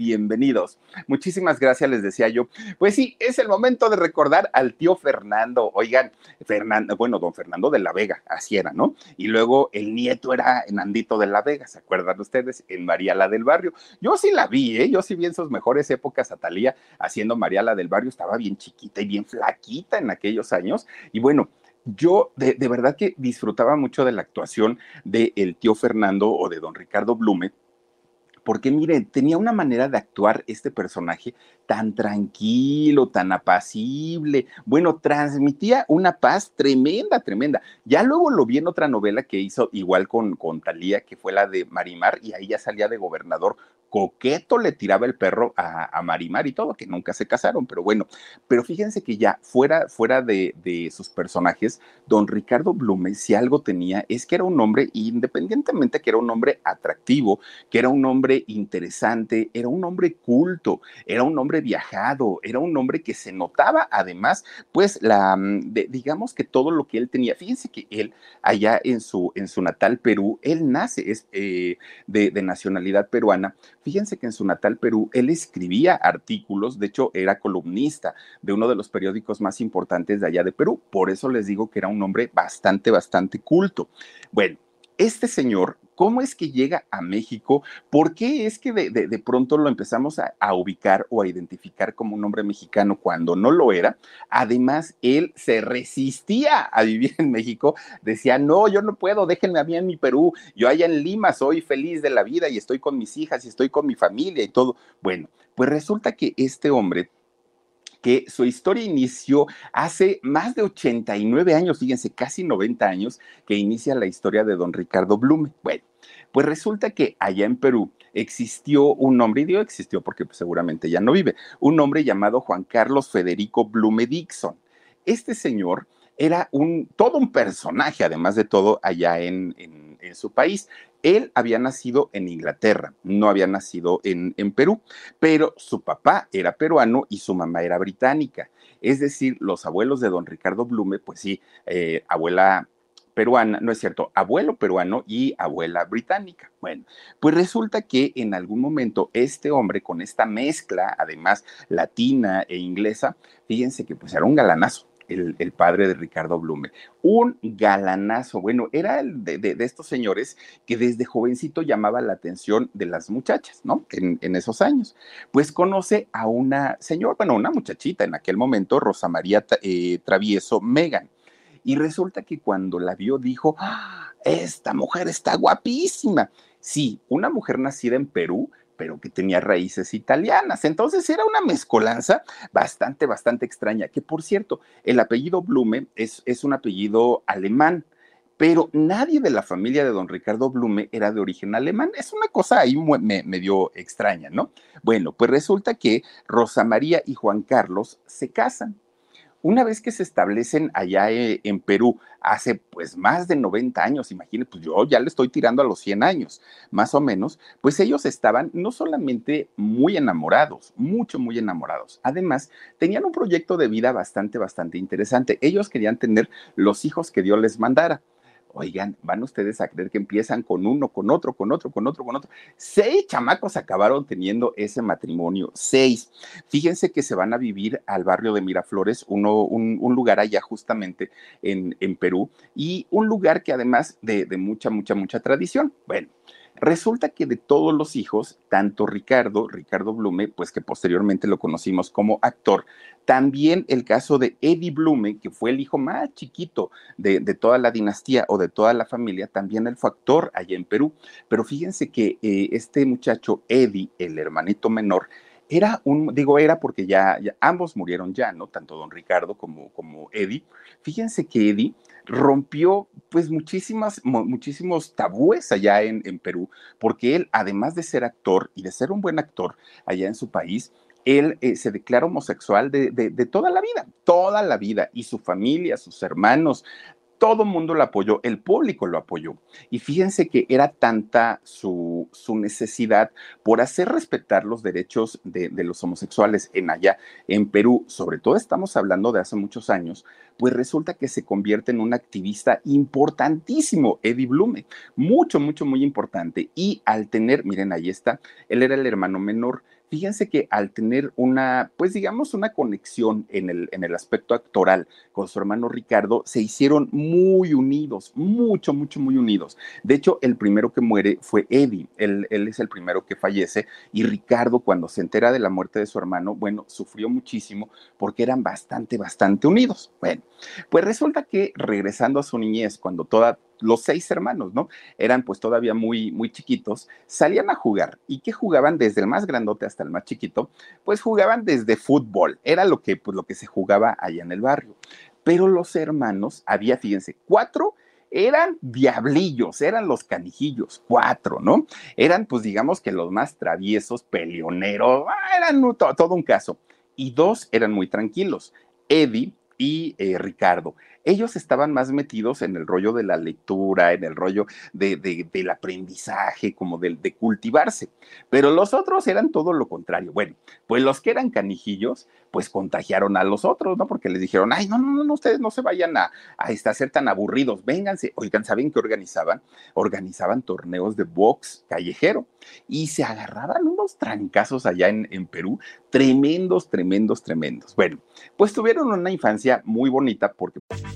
bienvenidos. Muchísimas gracias, les decía yo. Pues sí, es el momento de recordar al tío Fernando. Oigan, Fernando, bueno, don Fernando de la Vega, así era, ¿no? Y luego el nieto era Nandito de la Vega, ¿se acuerdan ustedes? En María la del Barrio. Yo sí la vi, ¿eh? Yo sí vi en sus mejores épocas a Talía haciendo María la del Barrio, estaba bien chiquita y bien flaquita en aquellos años. Y bueno, yo de, verdad que disfrutaba mucho de la actuación del el tío Fernando o de don Ricardo Blume, porque miren, tenía una manera de actuar este personaje tan tranquilo, tan apacible. Bueno, transmitía una paz tremenda, tremenda. Ya luego lo vi en otra novela que hizo igual con, con Talía, que fue la de Marimar, y ahí ya salía de gobernador coqueto le tiraba el perro a, Marimar y todo, que nunca se casaron, pero bueno, pero fíjense que ya fuera, fuera de, de, sus personajes, don Ricardo Blume, si algo tenía, es que era un hombre, independientemente que era un hombre atractivo, que era un hombre interesante, era un hombre culto, era un hombre viajado, era un hombre que se notaba además, pues la, mm, digamos que todo lo que él tenía, fíjense que él allá en su, en su natal Perú, él nace, es eh, de, de nacionalidad peruana, Fíjense que en su natal Perú él escribía artículos, de hecho era columnista de uno de los periódicos más importantes de allá de Perú, por eso les digo que era un hombre bastante, bastante culto. Bueno, este señor ¿Cómo es que llega a México? ¿Por qué es que de, pronto lo empezamos a, ubicar o a identificar como un hombre mexicano cuando no lo era? Además, él se resistía a vivir en México. Decía, no, yo no puedo, déjenme a mí en mi Perú. Yo allá en Lima soy feliz de la vida y estoy con mis hijas y estoy con mi familia y todo. Bueno, pues resulta que este hombre que su historia inició hace más de 89 años, fíjense, casi 90 años, que inicia la historia de don Ricardo Blume. Bueno, pues resulta que allá en Perú existió un hombre, y digo existió porque pues, seguramente ya no vive, un hombre llamado Juan Carlos Federico Blume Dixon. Este señor era un, todo un personaje, además de todo, allá en, en, su país. Él había nacido en Inglaterra, no había nacido en, en, Perú, pero su papá era peruano y su mamá era británica. Es decir, los abuelos de don Ricardo Blume, pues sí, eh, abuela peruana, no es cierto, abuelo peruano y abuela británica. Bueno, pues resulta que en algún momento este hombre con esta mezcla, además latina e inglesa, fíjense que pues era un galanazo el, padre de Ricardo Blume. Un galanazo, bueno, era el de, estos señores que desde jovencito llamaba la atención de las muchachas, ¿no? En, esos años. Pues conoce a una señora, bueno, una muchachita en aquel momento, Rosa María eh, Travieso Megan. Y resulta que cuando la vio dijo, ¡Ah, esta mujer está guapísima. Sí, una mujer nacida en Perú, pero que tenía raíces italianas. Entonces era una mezcolanza bastante, bastante extraña, que por cierto, el apellido Blume es, es un apellido alemán pero nadie de la familia de don Ricardo Blume era de origen alemán. Es una cosa ahí medio extraña, ¿no? Bueno, pues resulta que Rosa María y Juan Carlos se casan. Una vez que se establecen allá eh, en Perú, hace pues más de 90 años, imagínense, pues yo ya le estoy tirando a los 100 años, más o menos, pues ellos estaban no solamente muy enamorados, mucho, muy enamorados, además tenían un proyecto de vida bastante, bastante interesante. Ellos querían tener los hijos que Dios les mandara Oigan, van ustedes a creer que empiezan con uno, con otro, con otro, con otro, con otro. Seis chamacos acabaron teniendo ese matrimonio, seis. Fíjense que se van a vivir al barrio de Miraflores, uno, un, lugar allá justamente en, en, Perú, y un lugar que además de, de mucha, mucha, mucha tradición. Bueno, Resulta que de todos los hijos, tanto Ricardo, Ricardo Blume, pues que posteriormente lo conocimos como actor, también el caso de Eddie Blume, que fue el hijo más chiquito de, toda la dinastía o de toda la familia, también él fue actor allá en Perú. Pero fíjense que eh, este muchacho, Eddie, el hermanito menor, era un, digo era porque ya, ambos murieron ya, ¿no? Tanto don Ricardo como, como Eddie. Fíjense que Eddie rompió pues muchísimas, muchísimos tabúes allá en, en, Perú, porque él, además de ser actor y de ser un buen actor allá en su país, él eh, se declara homosexual de, de, de, toda la vida, toda la vida, y su familia, sus hermanos, todo el mundo lo apoyó, el público lo apoyó. Y fíjense que era tanta su, su necesidad por hacer respetar los derechos de, de, los homosexuales en allá, en Perú, sobre todo estamos hablando de hace muchos años, pues resulta que se convierte en un activista importantísimo, Eddie Blume, mucho, mucho, muy importante. Y al tener, miren, ahí está, él era el hermano menor, fíjense que al tener una, pues digamos, una conexión en el, en el aspecto actoral con su hermano Ricardo, se hicieron muy unidos, mucho, mucho, muy unidos. De hecho, el primero que muere fue Eddie, él, él es el primero que fallece y Ricardo cuando se entera de la muerte de su hermano, bueno, sufrió muchísimo porque eran bastante, bastante unidos. Bueno, pues resulta que regresando a su niñez, cuando toda los seis hermanos, ¿no? Eran pues todavía muy, muy chiquitos, salían a jugar. ¿Y qué jugaban desde el más grandote hasta el más chiquito? Pues jugaban desde fútbol, era lo que, pues, lo que se jugaba allá en el barrio. Pero los hermanos, había, fíjense, cuatro eran diablillos, eran los canijillos, cuatro, ¿no? Eran, pues digamos que los más traviesos, peleoneros, ah, eran todo un caso. Y dos eran muy tranquilos, Eddie y eh, Ricardo ellos estaban más metidos en el rollo de la lectura, en el rollo de, del aprendizaje, como de, de cultivarse. Pero los otros eran todo lo contrario. Bueno, pues los que eran canijillos, pues contagiaron a los otros, ¿no? Porque les dijeron, ay, no, no, no, ustedes no se vayan a, a, este, ser tan aburridos, vénganse. Oigan, ¿saben qué organizaban? Organizaban torneos de box callejero y se agarraban unos trancazos allá en, en Perú, tremendos, tremendos, tremendos. Bueno, pues tuvieron una infancia muy bonita porque...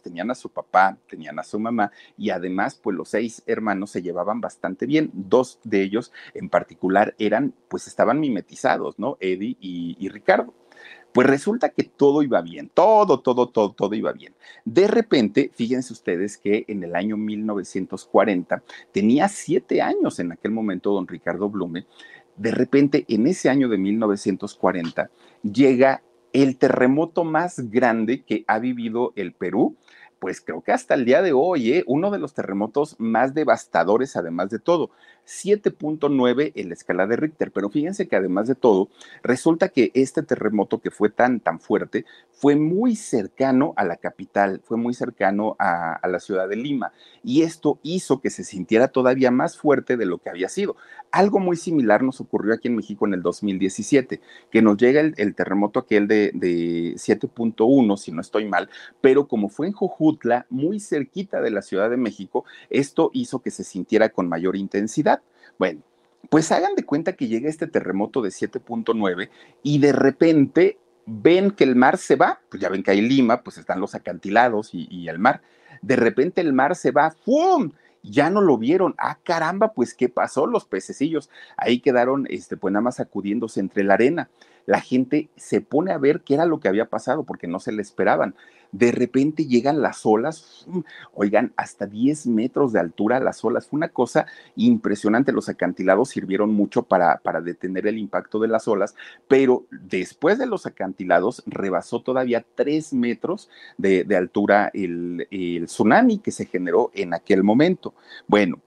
tenían a su papá, tenían a su mamá y además pues los seis hermanos se llevaban bastante bien. Dos de ellos en particular eran pues estaban mimetizados, ¿no? Eddie y, Ricardo. Pues resulta que todo iba bien, todo, todo, todo, todo iba bien. De repente, fíjense ustedes que en el año 1940, tenía siete años en aquel momento don Ricardo Blume, de repente en ese año de 1940 llega el terremoto más grande que ha vivido el Perú pues creo que hasta el día de hoy, ¿eh? uno de los terremotos más devastadores, además de todo. 7.9 en la escala de Richter, pero fíjense que además de todo, resulta que este terremoto que fue tan, tan fuerte fue muy cercano a la capital, fue muy cercano a, la ciudad de Lima, y esto hizo que se sintiera todavía más fuerte de lo que había sido. Algo muy similar nos ocurrió aquí en México en el 2017, que nos llega el, terremoto aquel de, de 7.1, si no estoy mal, pero como fue en Jojutla, muy cerquita de la Ciudad de México, esto hizo que se sintiera con mayor intensidad. Bueno, pues hagan de cuenta que llega este terremoto de 7.9 y de repente ven que el mar se va, pues ya ven que hay Lima, pues están los acantilados y, el mar. De repente el mar se va, ¡fum! Ya no lo vieron. Ah, caramba, pues ¿qué pasó? Los pececillos ahí quedaron, este, pues nada más sacudiéndose entre la arena. La gente se pone a ver qué era lo que había pasado porque no se le esperaban de repente llegan las olas, mm, oigan, hasta 10 metros de altura las olas. Fue una cosa impresionante. Los acantilados sirvieron mucho para, para detener el impacto de las olas, pero después de los acantilados rebasó todavía 3 metros de, altura el, el tsunami que se generó en aquel momento. Bueno,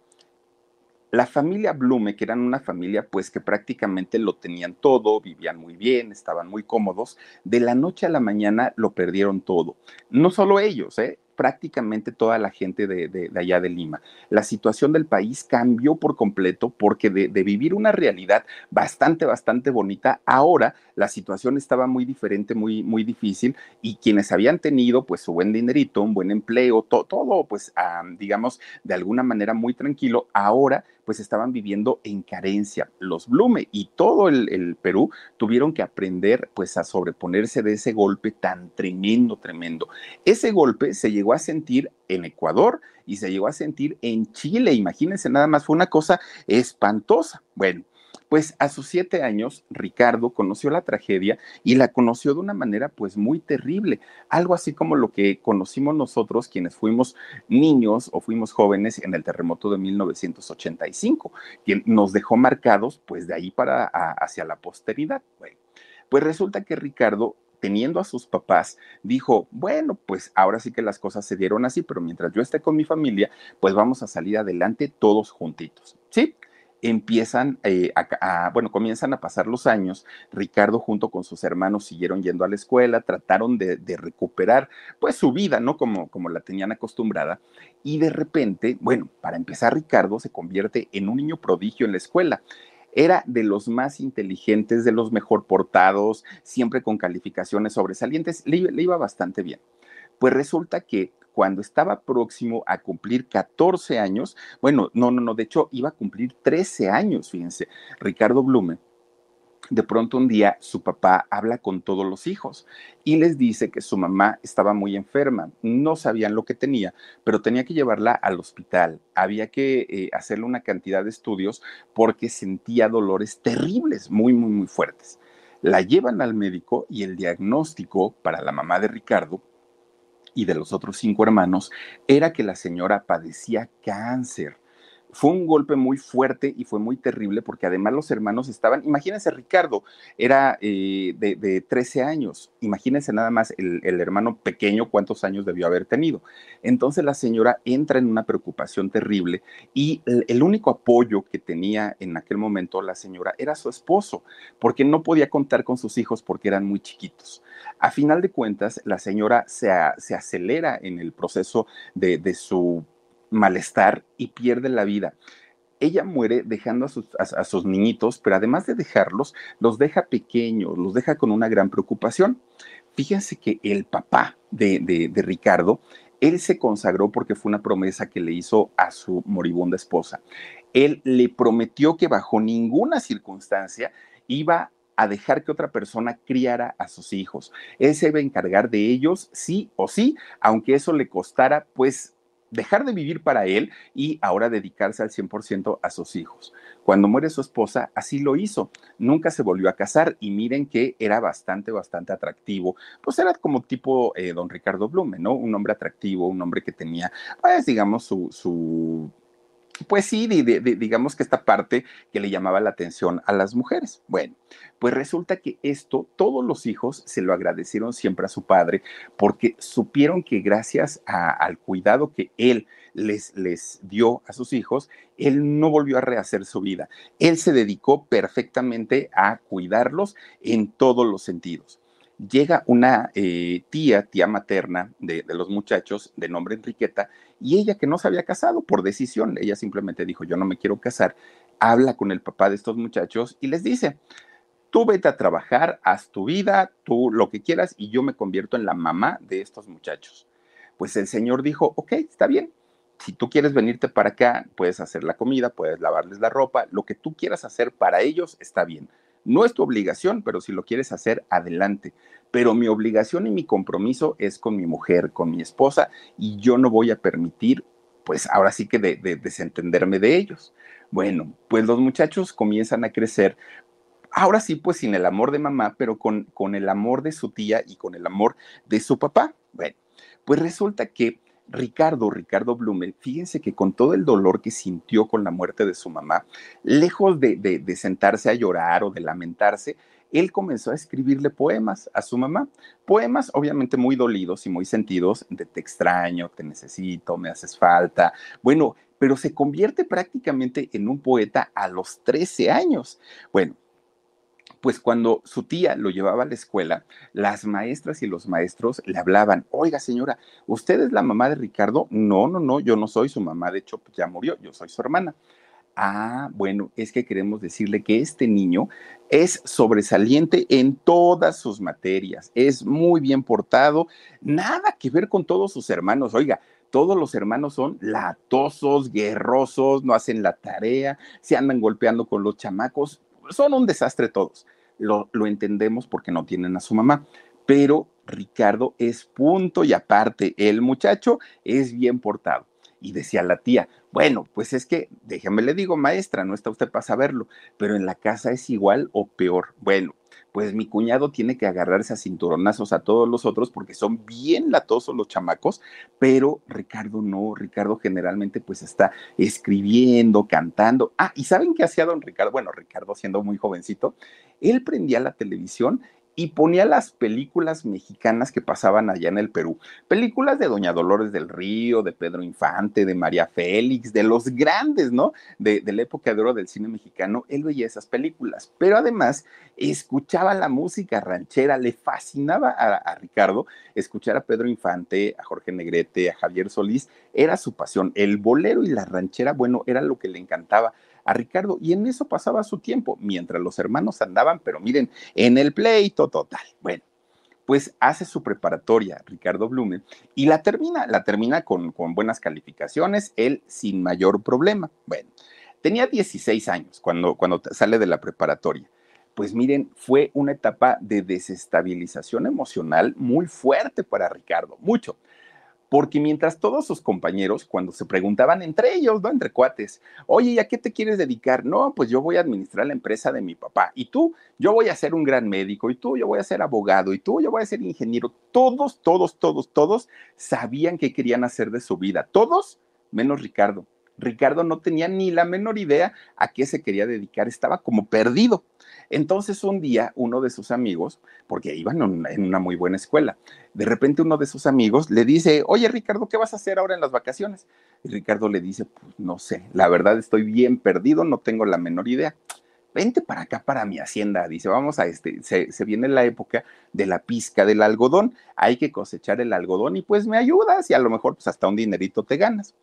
la familia Blume, que eran una familia pues que prácticamente lo tenían todo, vivían muy bien, estaban muy cómodos, de la noche a la mañana lo perdieron todo. No solo ellos, ¿eh? prácticamente toda la gente de, allá de Lima. La situación del país cambió por completo porque de, vivir una realidad bastante, bastante bonita, ahora la situación estaba muy diferente, muy, muy difícil y quienes habían tenido pues su buen dinerito, un buen empleo, todo pues digamos de alguna manera muy tranquilo, ahora pues estaban viviendo en carencia. Los Blume y todo el, el, Perú tuvieron que aprender pues a sobreponerse de ese golpe tan tremendo, tremendo. Ese golpe se llegó a sentir en Ecuador y se llegó a sentir en Chile. Imagínense, nada más fue una cosa espantosa. Bueno, pues a sus siete años, Ricardo conoció la tragedia y la conoció de una manera pues muy terrible, algo así como lo que conocimos nosotros quienes fuimos niños o fuimos jóvenes en el terremoto de 1985, que nos dejó marcados pues de ahí para hacia la posteridad. pues resulta que Ricardo teniendo a sus papás, dijo, bueno, pues ahora sí que las cosas se dieron así, pero mientras yo esté con mi familia, pues vamos a salir adelante todos juntitos, ¿sí? Empiezan eh, a, bueno, comienzan a pasar los años. Ricardo junto con sus hermanos siguieron yendo a la escuela, trataron de, recuperar pues su vida, ¿no? Como, como la tenían acostumbrada. Y de repente, bueno, para empezar, Ricardo se convierte en un niño prodigio en la escuela era de los más inteligentes, de los mejor portados, siempre con calificaciones sobresalientes, le, le, iba bastante bien. Pues resulta que cuando estaba próximo a cumplir 14 años, bueno, no, no, no, de hecho iba a cumplir 13 años, fíjense, Ricardo Blume. De pronto un día su papá habla con todos los hijos y les dice que su mamá estaba muy enferma, no sabían lo que tenía, pero tenía que llevarla al hospital, había que eh, hacerle una cantidad de estudios porque sentía dolores terribles, muy, muy, muy fuertes. La llevan al médico y el diagnóstico para la mamá de Ricardo y de los otros cinco hermanos era que la señora padecía cáncer. Fue un golpe muy fuerte y fue muy terrible porque además los hermanos estaban, imagínense Ricardo, era eh, de, 13 años, imagínense nada más el, hermano pequeño cuántos años debió haber tenido. Entonces la señora entra en una preocupación terrible y el, único apoyo que tenía en aquel momento la señora era su esposo, porque no podía contar con sus hijos porque eran muy chiquitos. A final de cuentas, la señora se, acelera en el proceso de, de su malestar y pierde la vida. Ella muere dejando a sus, niñitos, pero además de dejarlos, los deja pequeños, los deja con una gran preocupación. Fíjense que el papá de, de Ricardo, él se consagró porque fue una promesa que le hizo a su moribunda esposa. Él le prometió que bajo ninguna circunstancia iba a dejar que otra persona criara a sus hijos. Él se iba a encargar de ellos sí o sí, aunque eso le costara pues dejar de vivir para él y ahora dedicarse al 100% a sus hijos. Cuando muere su esposa, así lo hizo. Nunca se volvió a casar y miren que era bastante, bastante atractivo. Pues era como tipo eh, don Ricardo Blume, ¿no? Un hombre atractivo, un hombre que tenía, pues digamos, su, su pues sí, digamos que esta parte que le llamaba la atención a las mujeres. Bueno, pues resulta que esto todos los hijos se lo agradecieron siempre a su padre porque supieron que gracias al cuidado que él les, les dio a sus hijos, él no volvió a rehacer su vida. Él se dedicó perfectamente a cuidarlos en todos los sentidos llega una eh, tía, tía materna de, los muchachos de nombre Enriqueta, y ella que no se había casado por decisión, ella simplemente dijo, yo no me quiero casar, habla con el papá de estos muchachos y les dice, tú vete a trabajar, haz tu vida, tú lo que quieras, y yo me convierto en la mamá de estos muchachos. Pues el señor dijo, ok, está bien. Si tú quieres venirte para acá, puedes hacer la comida, puedes lavarles la ropa, lo que tú quieras hacer para ellos está bien no es tu obligación, pero si lo quieres hacer, adelante. Pero mi obligación y mi compromiso es con mi mujer, con mi esposa, y yo no voy a permitir, pues ahora sí que de, desentenderme de ellos. Bueno, pues los muchachos comienzan a crecer, ahora sí, pues sin el amor de mamá, pero con, con el amor de su tía y con el amor de su papá. Bueno, Pues resulta que Ricardo, Ricardo Blume, fíjense que con todo el dolor que sintió con la muerte de su mamá, lejos de, de, sentarse a llorar o de lamentarse, él comenzó a escribirle poemas a su mamá. Poemas obviamente muy dolidos y muy sentidos de te extraño, te necesito, me haces falta. Bueno, pero se convierte prácticamente en un poeta a los 13 años. Bueno, pues cuando su tía lo llevaba a la escuela, las maestras y los maestros le hablaban, oiga señora, ¿usted es la mamá de Ricardo? No, no, no, yo no soy su mamá, de hecho ya murió, yo soy su hermana. Ah, bueno, es que queremos decirle que este niño es sobresaliente en todas sus materias, es muy bien portado, nada que ver con todos sus hermanos. Oiga, todos los hermanos son latosos, guerrosos, no hacen la tarea, se andan golpeando con los chamacos, son un desastre todos lo, entendemos porque no tienen a su mamá, pero Ricardo es punto y aparte, el muchacho es bien portado. Y decía la tía, bueno, pues es que, déjame le digo, maestra, no está usted para saberlo, pero en la casa es igual o peor. Bueno, pues mi cuñado tiene que agarrarse a cinturonazos a todos los otros porque son bien latosos los chamacos, pero Ricardo no, Ricardo generalmente pues está escribiendo, cantando. Ah, ¿y saben qué hacía don Ricardo? Bueno, Ricardo siendo muy jovencito, él prendía la televisión y ponía las películas mexicanas que pasaban allá en el Perú. Películas de Doña Dolores del Río, de Pedro Infante, de María Félix, de los grandes, ¿no? De, la época de oro del cine mexicano. Él veía esas películas, pero además escuchaba la música ranchera, le fascinaba a, a Ricardo escuchar a Pedro Infante, a Jorge Negrete, a Javier Solís, era su pasión. El bolero y la ranchera, bueno, era lo que le encantaba a Ricardo y en eso pasaba su tiempo, mientras los hermanos andaban, pero miren, en el pleito total. Bueno, pues hace su preparatoria Ricardo Blume y la termina, la termina con, con buenas calificaciones, él sin mayor problema. Bueno, tenía 16 años cuando, cuando sale de la preparatoria. Pues miren, fue una etapa de desestabilización emocional muy fuerte para Ricardo, mucho porque mientras todos sus compañeros, cuando se preguntaban entre ellos, ¿no? Entre cuates, oye, ¿y a qué te quieres dedicar? No, pues yo voy a administrar la empresa de mi papá, y tú, yo voy a ser un gran médico, y tú, yo voy a ser abogado, y tú, yo voy a ser ingeniero. Todos, todos, todos, todos sabían qué querían hacer de su vida, todos, menos Ricardo. Ricardo no tenía ni la menor idea a qué se quería dedicar, estaba como perdido. Entonces un día uno de sus amigos, porque iban en una muy buena escuela, de repente uno de sus amigos le dice, oye Ricardo, ¿qué vas a hacer ahora en las vacaciones? Y Ricardo le dice, pues no sé, la verdad estoy bien perdido, no tengo la menor idea. Vente para acá, para mi hacienda. Dice, vamos a este, se, se viene la época de la pizca del algodón. Hay que cosechar el algodón y pues me ayudas y a lo mejor pues hasta un dinerito te ganas.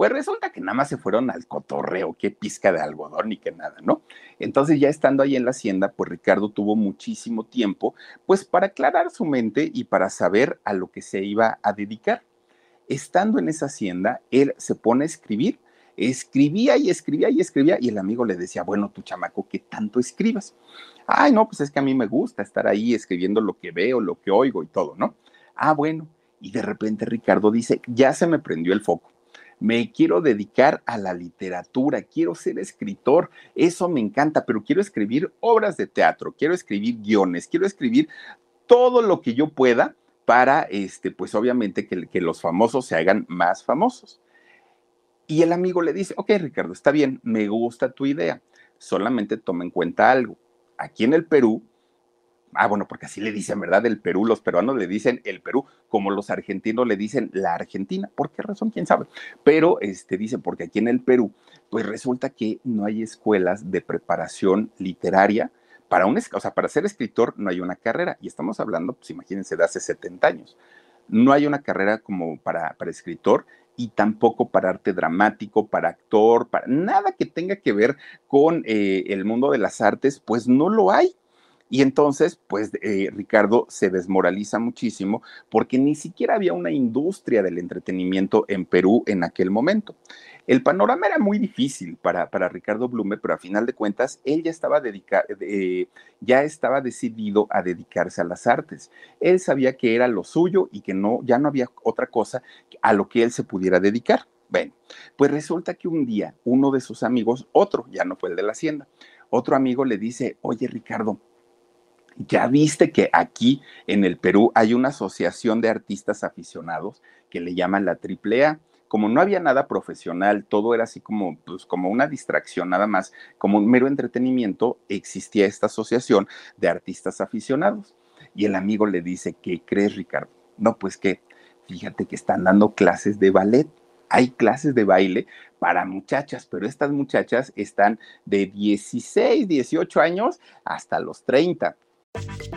Pues resulta que nada más se fueron al cotorreo, qué pizca de algodón ni qué nada, ¿no? Entonces ya estando ahí en la hacienda, pues Ricardo tuvo muchísimo tiempo, pues para aclarar su mente y para saber a lo que se iba a dedicar. Estando en esa hacienda, él se pone a escribir, escribía y escribía y escribía y el amigo le decía, bueno, tu chamaco, ¿qué tanto escribas? Ay, no, pues es que a mí me gusta estar ahí escribiendo lo que veo, lo que oigo y todo, ¿no? Ah, bueno. Y de repente Ricardo dice, ya se me prendió el foco me quiero dedicar a la literatura, quiero ser escritor, eso me encanta, pero quiero escribir obras de teatro, quiero escribir guiones, quiero escribir todo lo que yo pueda para, este, pues obviamente que, que los famosos se hagan más famosos. Y el amigo le dice, ok Ricardo, está bien, me gusta tu idea, solamente toma en cuenta algo. Aquí en el Perú Ah, bueno, porque así le dicen, ¿verdad? El Perú, los peruanos le dicen el Perú, como los argentinos le dicen la Argentina. ¿Por qué razón? ¿Quién sabe? Pero este dice, porque aquí en el Perú, pues resulta que no hay escuelas de preparación literaria. Para, un, o sea, para ser escritor no hay una carrera, y estamos hablando, pues imagínense, de hace 70 años. No hay una carrera como para, para escritor y tampoco para arte dramático, para actor, para nada que tenga que ver con eh, el mundo de las artes, pues no lo hay. Y entonces, pues eh, Ricardo se desmoraliza muchísimo porque ni siquiera había una industria del entretenimiento en Perú en aquel momento. El panorama era muy difícil para, para Ricardo Blume, pero a final de cuentas él ya estaba, eh, ya estaba decidido a dedicarse a las artes. Él sabía que era lo suyo y que no, ya no había otra cosa a lo que él se pudiera dedicar. Bueno, pues resulta que un día uno de sus amigos, otro, ya no fue el de la hacienda, otro amigo le dice, oye Ricardo, ya viste que aquí en el Perú hay una asociación de artistas aficionados que le llaman la AAA. Como no había nada profesional, todo era así como, pues, como una distracción nada más, como un mero entretenimiento, existía esta asociación de artistas aficionados. Y el amigo le dice, ¿qué crees, Ricardo? No, pues que, fíjate que están dando clases de ballet. Hay clases de baile para muchachas, pero estas muchachas están de 16, 18 años hasta los 30.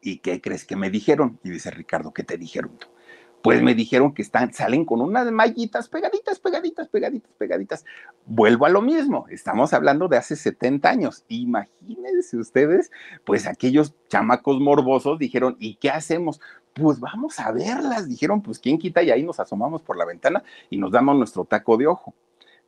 ¿Y qué crees que me dijeron? Y dice Ricardo, ¿qué te dijeron tú? Pues me dijeron que están, salen con unas mallitas pegaditas, pegaditas, pegaditas, pegaditas. Vuelvo a lo mismo, estamos hablando de hace 70 años. Imagínense ustedes, pues aquellos chamacos morbosos dijeron, ¿y qué hacemos? Pues vamos a verlas, dijeron, pues quién quita y ahí nos asomamos por la ventana y nos damos nuestro taco de ojo.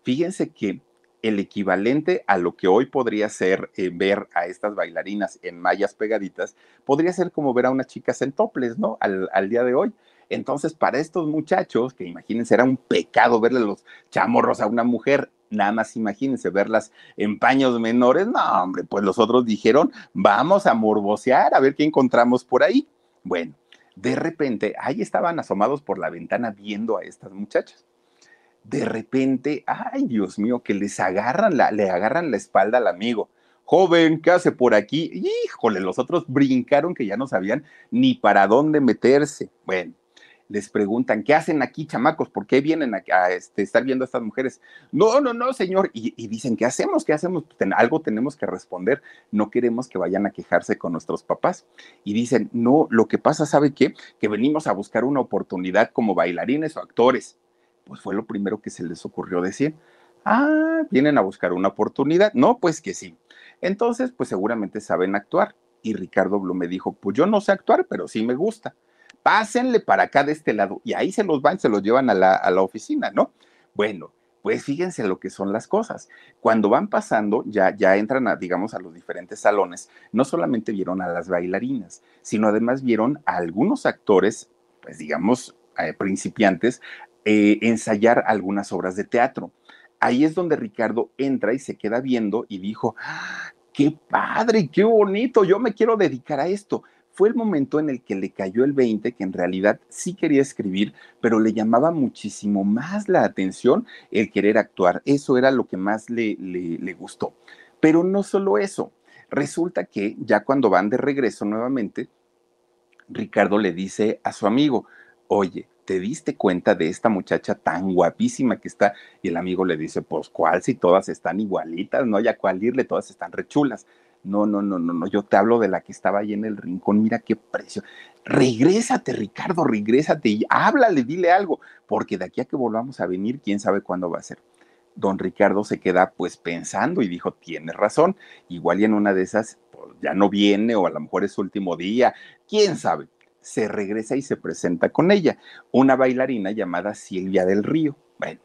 Fíjense que el equivalente a lo que hoy podría ser eh, ver a estas bailarinas en mallas pegaditas, podría ser como ver a unas chicas en toples, ¿no? Al, al, día de hoy. Entonces, para estos muchachos, que imagínense, era un pecado verle los chamorros a una mujer, nada más imagínense verlas en paños menores, no, hombre, pues los otros dijeron, vamos a morbosear, a ver qué encontramos por ahí. Bueno, de repente, ahí estaban asomados por la ventana viendo a estas muchachas de repente, ay Dios mío, que les agarran la, le agarran la espalda al amigo. Joven, ¿qué hace por aquí? Híjole, los otros brincaron que ya no sabían ni para dónde meterse. Bueno, les preguntan, ¿qué hacen aquí, chamacos? ¿Por qué vienen a, este, estar viendo a estas mujeres? No, no, no, señor. Y, dicen, ¿qué hacemos? ¿Qué hacemos? Algo tenemos que responder. No queremos que vayan a quejarse con nuestros papás. Y dicen, no, lo que pasa, ¿sabe qué? Que venimos a buscar una oportunidad como bailarines o actores pues fue lo primero que se les ocurrió decir. Ah, vienen a buscar una oportunidad. No, pues que sí. Entonces, pues seguramente saben actuar. Y Ricardo Blum me dijo, pues yo no sé actuar, pero sí me gusta. Pásenle para acá de este lado. Y ahí se los van, se los llevan a la, a la oficina, ¿no? Bueno, pues fíjense lo que son las cosas. Cuando van pasando, ya, ya entran, a, digamos, a los diferentes salones, no solamente vieron a las bailarinas, sino además vieron a algunos actores, pues digamos, eh, principiantes, eh, ensayar algunas obras de teatro. Ahí es donde Ricardo entra y se queda viendo y dijo, ¡Ah, qué padre, qué bonito, yo me quiero dedicar a esto. Fue el momento en el que le cayó el 20, que en realidad sí quería escribir, pero le llamaba muchísimo más la atención el querer actuar. Eso era lo que más le, le, le gustó. Pero no solo eso, resulta que ya cuando van de regreso nuevamente, Ricardo le dice a su amigo, oye, ¿te diste cuenta de esta muchacha tan guapísima que está? Y el amigo le dice, pues, ¿cuál? Si todas están igualitas, no hay a cuál irle, todas están rechulas. No, no, no, no, no, yo te hablo de la que estaba ahí en el rincón, mira qué precio. Regrésate, Ricardo, regrésate y háblale, dile algo, porque de aquí a que volvamos a venir, quién sabe cuándo va a ser. Don Ricardo se queda pues pensando y dijo, tienes razón, igual y en una de esas pues, ya no viene o a lo mejor es su último día, quién sabe se regresa y se presenta con ella, una bailarina llamada Silvia del Río. Bueno,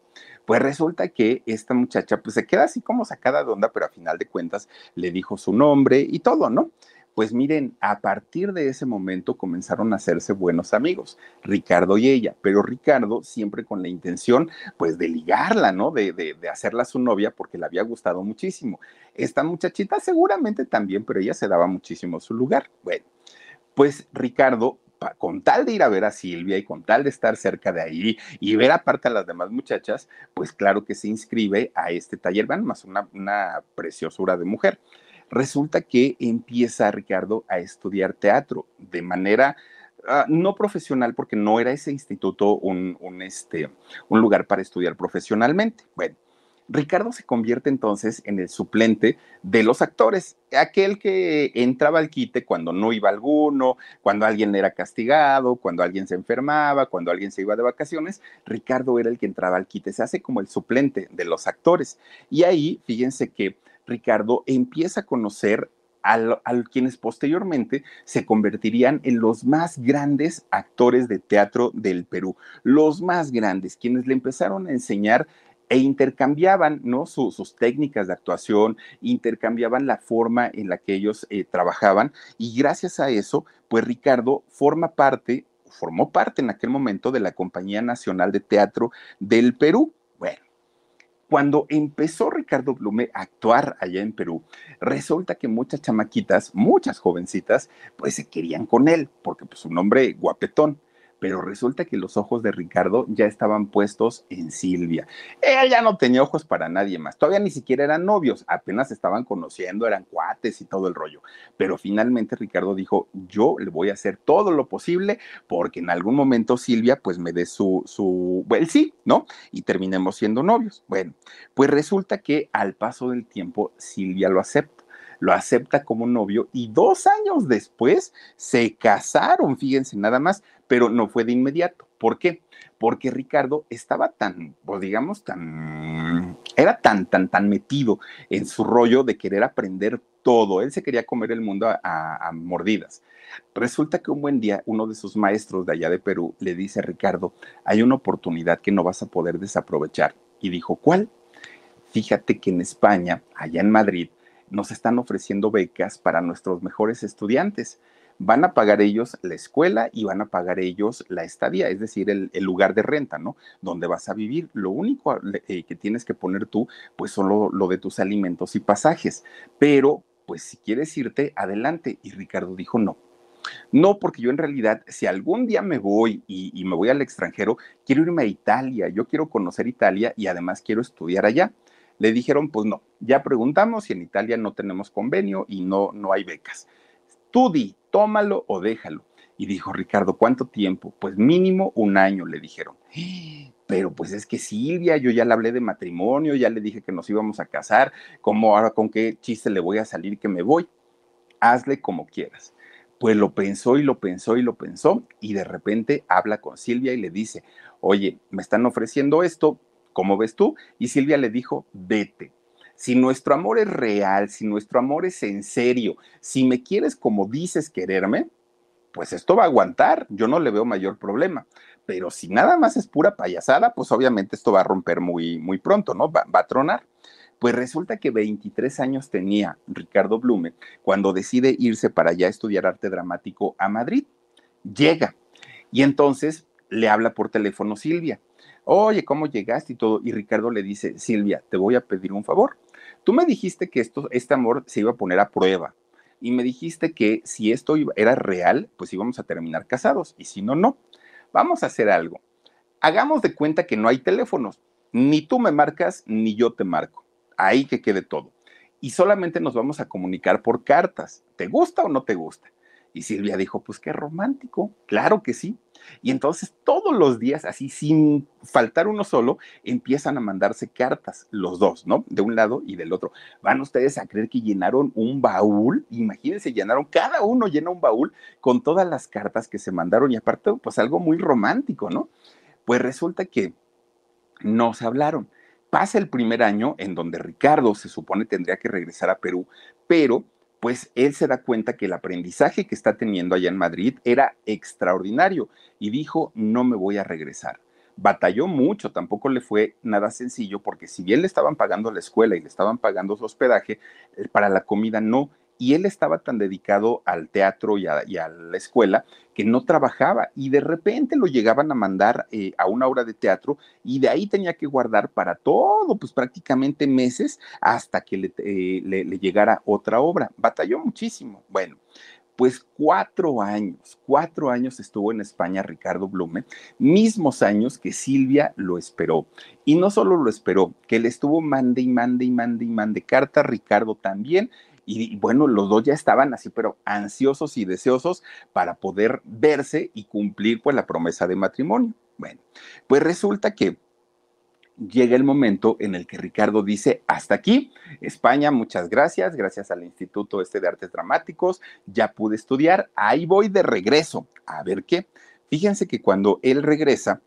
pues resulta que esta muchacha pues se queda así como sacada de onda, pero a final de cuentas le dijo su nombre y todo, ¿no? Pues miren, a partir de ese momento comenzaron a hacerse buenos amigos, Ricardo y ella, pero Ricardo siempre con la intención, pues, de ligarla, ¿no? De, de, de, hacerla su novia porque le había gustado muchísimo. Esta muchachita seguramente también, pero ella se daba muchísimo su lugar. Bueno, pues Ricardo con tal de ir a ver a Silvia y con tal de estar cerca de ahí y ver aparte a las demás muchachas, pues claro que se inscribe a este taller, van más una, una preciosura de mujer. Resulta que empieza Ricardo a estudiar teatro de manera Uh, no profesional porque no era ese instituto un, un, este, un lugar para estudiar profesionalmente. Bueno, Ricardo se convierte entonces en el suplente de los actores, aquel que entraba al quite cuando no iba alguno, cuando alguien era castigado, cuando alguien se enfermaba, cuando alguien se iba de vacaciones, Ricardo era el que entraba al quite, se hace como el suplente de los actores. Y ahí, fíjense que Ricardo empieza a conocer a, quienes posteriormente se convertirían en los más grandes actores de teatro del Perú, los más grandes, quienes le empezaron a enseñar e intercambiaban ¿no? sus técnicas de actuación, intercambiaban la forma en la que ellos eh, trabajaban y gracias a eso, pues Ricardo forma parte, formó parte en aquel momento de la Compañía Nacional de Teatro del Perú. Bueno, cuando empezó Ricardo Blume a actuar allá en Perú, resulta que muchas chamaquitas, muchas jovencitas, pues se querían con él, porque pues un hombre guapetón pero resulta que los ojos de Ricardo ya estaban puestos en Silvia. Ella ya no tenía ojos para nadie más, todavía ni siquiera eran novios, apenas estaban conociendo, eran cuates y todo el rollo. Pero finalmente Ricardo dijo, yo le voy a hacer todo lo posible porque en algún momento Silvia pues me dé su, su, el sí, ¿no? Y terminemos siendo novios. Bueno, pues resulta que al paso del tiempo Silvia lo acepta lo acepta como novio y dos años después se casaron, fíjense nada más, pero no fue de inmediato. ¿Por qué? Porque Ricardo estaba tan, pues digamos, tan, era tan, tan, tan metido en su rollo de querer aprender todo. Él se quería comer el mundo a, mordidas. Resulta que un buen día uno de sus maestros de allá de Perú le dice a Ricardo, hay una oportunidad que no vas a poder desaprovechar. Y dijo, ¿cuál? Fíjate que en España, allá en Madrid, nos están ofreciendo becas para nuestros mejores estudiantes. Van a pagar ellos la escuela y van a pagar ellos la estadía, es decir, el, lugar de renta, ¿no? Donde vas a vivir. Lo único eh, que tienes que poner tú, pues solo lo de tus alimentos y pasajes. Pero, pues si quieres irte, adelante. Y Ricardo dijo, no, no, porque yo en realidad, si algún día me voy y, me voy al extranjero, quiero irme a Italia, yo quiero conocer Italia y además quiero estudiar allá. Le dijeron, pues no, ya preguntamos y en Italia no tenemos convenio y no, no hay becas. Tú di, tómalo o déjalo. Y dijo Ricardo, ¿cuánto tiempo? Pues mínimo un año, le dijeron. Pero pues es que Silvia, yo ya le hablé de matrimonio, ya le dije que nos íbamos a casar, ¿cómo ahora con qué chiste le voy a salir que me voy? Hazle como quieras. Pues lo pensó y lo pensó y lo pensó y de repente habla con Silvia y le dice, oye, me están ofreciendo esto, ¿Cómo ves tú? Y Silvia le dijo, vete. Si nuestro amor es real, si nuestro amor es en serio, si me quieres como dices quererme, pues esto va a aguantar, yo no le veo mayor problema. Pero si nada más es pura payasada, pues obviamente esto va a romper muy, muy pronto, ¿no? Va, va a tronar. Pues resulta que 23 años tenía Ricardo Blume cuando decide irse para allá a estudiar arte dramático a Madrid. Llega y entonces le habla por teléfono Silvia oye, ¿cómo llegaste y todo? Y Ricardo le dice, Silvia, te voy a pedir un favor. Tú me dijiste que esto, este amor se iba a poner a prueba y me dijiste que si esto era real, pues íbamos a terminar casados y si no, no. Vamos a hacer algo. Hagamos de cuenta que no hay teléfonos. Ni tú me marcas, ni yo te marco. Ahí que quede todo. Y solamente nos vamos a comunicar por cartas. ¿Te gusta o no te gusta? Y Silvia dijo, pues qué romántico. Claro que sí. Y entonces todos los días, así sin faltar uno solo, empiezan a mandarse cartas, los dos, ¿no? De un lado y del otro. Van ustedes a creer que llenaron un baúl, imagínense, llenaron, cada uno llena un baúl con todas las cartas que se mandaron y aparte, pues algo muy romántico, ¿no? Pues resulta que no se hablaron. Pasa el primer año en donde Ricardo se supone tendría que regresar a Perú, pero pues él se da cuenta que el aprendizaje que está teniendo allá en Madrid era extraordinario y dijo, no me voy a regresar. Batalló mucho, tampoco le fue nada sencillo porque si bien le estaban pagando la escuela y le estaban pagando su hospedaje, eh, para la comida no y él estaba tan dedicado al teatro y a, la escuela que no trabajaba y de repente lo llegaban a mandar eh, a una obra de teatro y de ahí tenía que guardar para todo, pues prácticamente meses hasta que le, eh, le llegara otra obra. Batalló muchísimo. Bueno, pues cuatro años, cuatro años estuvo en España Ricardo Blume, mismos años que Silvia lo esperó. Y no solo lo esperó, que le estuvo mande y mande y mande y mande carta, Ricardo también, y, bueno, los dos ya estaban así, pero ansiosos y deseosos para poder verse y cumplir pues la promesa de matrimonio. Bueno, pues resulta que llega el momento en el que Ricardo dice, hasta aquí, España, muchas gracias, gracias al Instituto Este de Artes Dramáticos, ya pude estudiar, ahí voy de regreso, a ver qué. Fíjense que cuando él regresa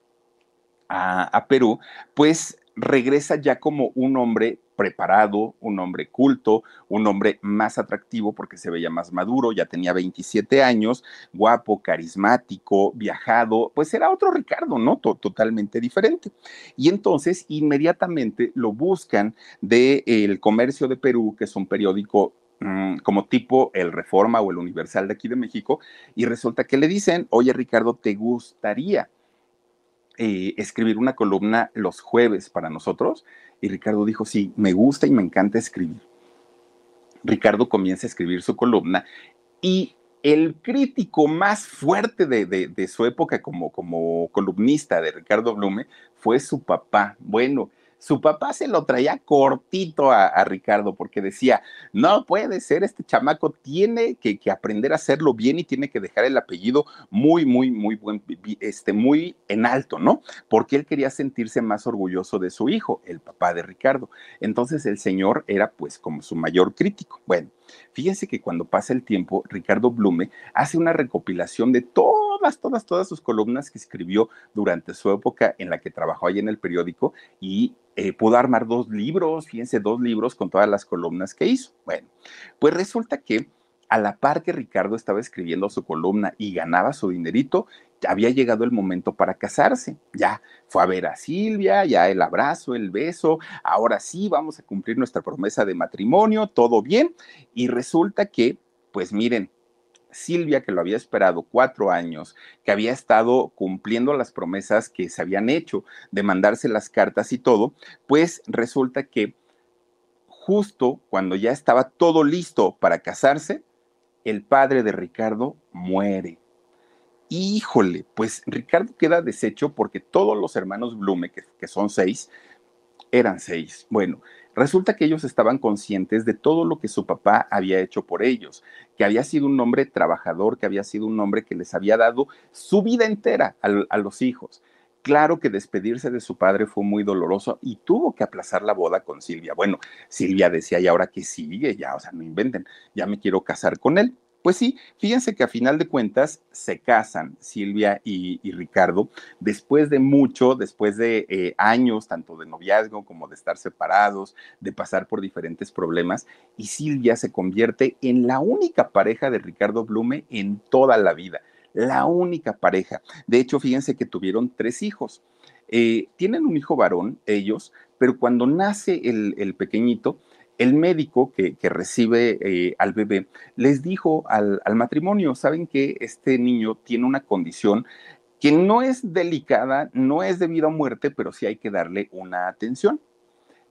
a, a Perú, pues regresa ya como un hombre preparado, un hombre culto, un hombre más atractivo porque se veía más maduro, ya tenía 27 años, guapo, carismático, viajado, pues era otro Ricardo, ¿no? totalmente diferente. Y entonces inmediatamente lo buscan de El Comercio de Perú, que es un periódico mm, como tipo el Reforma o el Universal de aquí de México, y resulta que le dicen, oye Ricardo, ¿te gustaría eh, escribir una columna los jueves para nosotros? Y Ricardo dijo, sí, me gusta y me encanta escribir. Ricardo comienza a escribir su columna y el crítico más fuerte de, su época como, como columnista de Ricardo Blume fue su papá. Bueno, su papá se lo traía cortito a, Ricardo porque decía, no puede ser, este chamaco tiene que, aprender a hacerlo bien y tiene que dejar el apellido muy, muy, muy buen, este, muy en alto, ¿no? Porque él quería sentirse más orgulloso de su hijo, el papá de Ricardo. Entonces el señor era pues como su mayor crítico. Bueno, fíjense que cuando pasa el tiempo, Ricardo Blume hace una recopilación de todas, todas, todas sus columnas que escribió durante su época en la que trabajó ahí en el periódico y eh, pudo armar dos libros, fíjense, dos libros con todas las columnas que hizo. Bueno, pues resulta que a la par que Ricardo estaba escribiendo su columna y ganaba su dinerito, había llegado el momento para casarse. Ya fue a ver a Silvia, ya el abrazo, el beso, ahora sí vamos a cumplir nuestra promesa de matrimonio, todo bien. Y resulta que, pues miren, Silvia, que lo había esperado cuatro años, que había estado cumpliendo las promesas que se habían hecho de mandarse las cartas y todo, pues resulta que justo cuando ya estaba todo listo para casarse, el padre de Ricardo muere. Híjole, pues Ricardo queda deshecho porque todos los hermanos Blume, que, son seis, eran seis. Bueno, Resulta que ellos estaban conscientes de todo lo que su papá había hecho por ellos, que había sido un hombre trabajador, que había sido un hombre que les había dado su vida entera a, los hijos. Claro que despedirse de su padre fue muy doloroso y tuvo que aplazar la boda con Silvia. Bueno, Silvia decía, ¿y ahora qué sigue? Ya, o sea, no inventen, ya me quiero casar con él. Pues sí, fíjense que a final de cuentas se casan Silvia y, Ricardo después de mucho, después de eh, años tanto de noviazgo como de estar separados, de pasar por diferentes problemas, y Silvia se convierte en la única pareja de Ricardo Blume en toda la vida, la única pareja. De hecho, fíjense que tuvieron tres hijos. Eh, tienen un hijo varón, ellos, pero cuando nace el pequeñito, el médico que, recibe eh, al bebé les dijo al, matrimonio, saben que este niño tiene una condición que no es delicada, no es debido a muerte, pero sí hay que darle una atención.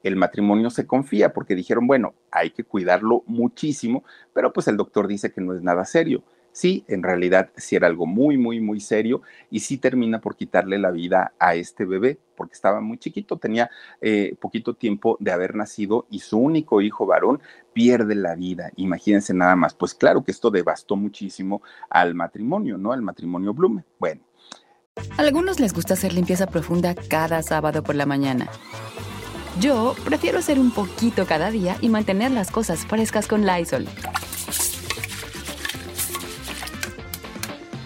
El matrimonio se confía porque dijeron, bueno, hay que cuidarlo muchísimo, pero pues el doctor dice que no es nada serio sí, en realidad sí era algo muy, muy, muy serio y sí termina por quitarle la vida a este bebé porque estaba muy chiquito, tenía eh, poquito tiempo de haber nacido y su único hijo varón pierde la vida. Imagínense nada más. Pues claro que esto devastó muchísimo al matrimonio, ¿no? Al matrimonio Blume. Bueno. A algunos les gusta hacer limpieza profunda cada sábado por la mañana. Yo prefiero hacer un poquito cada día y mantener las cosas frescas con Lysol.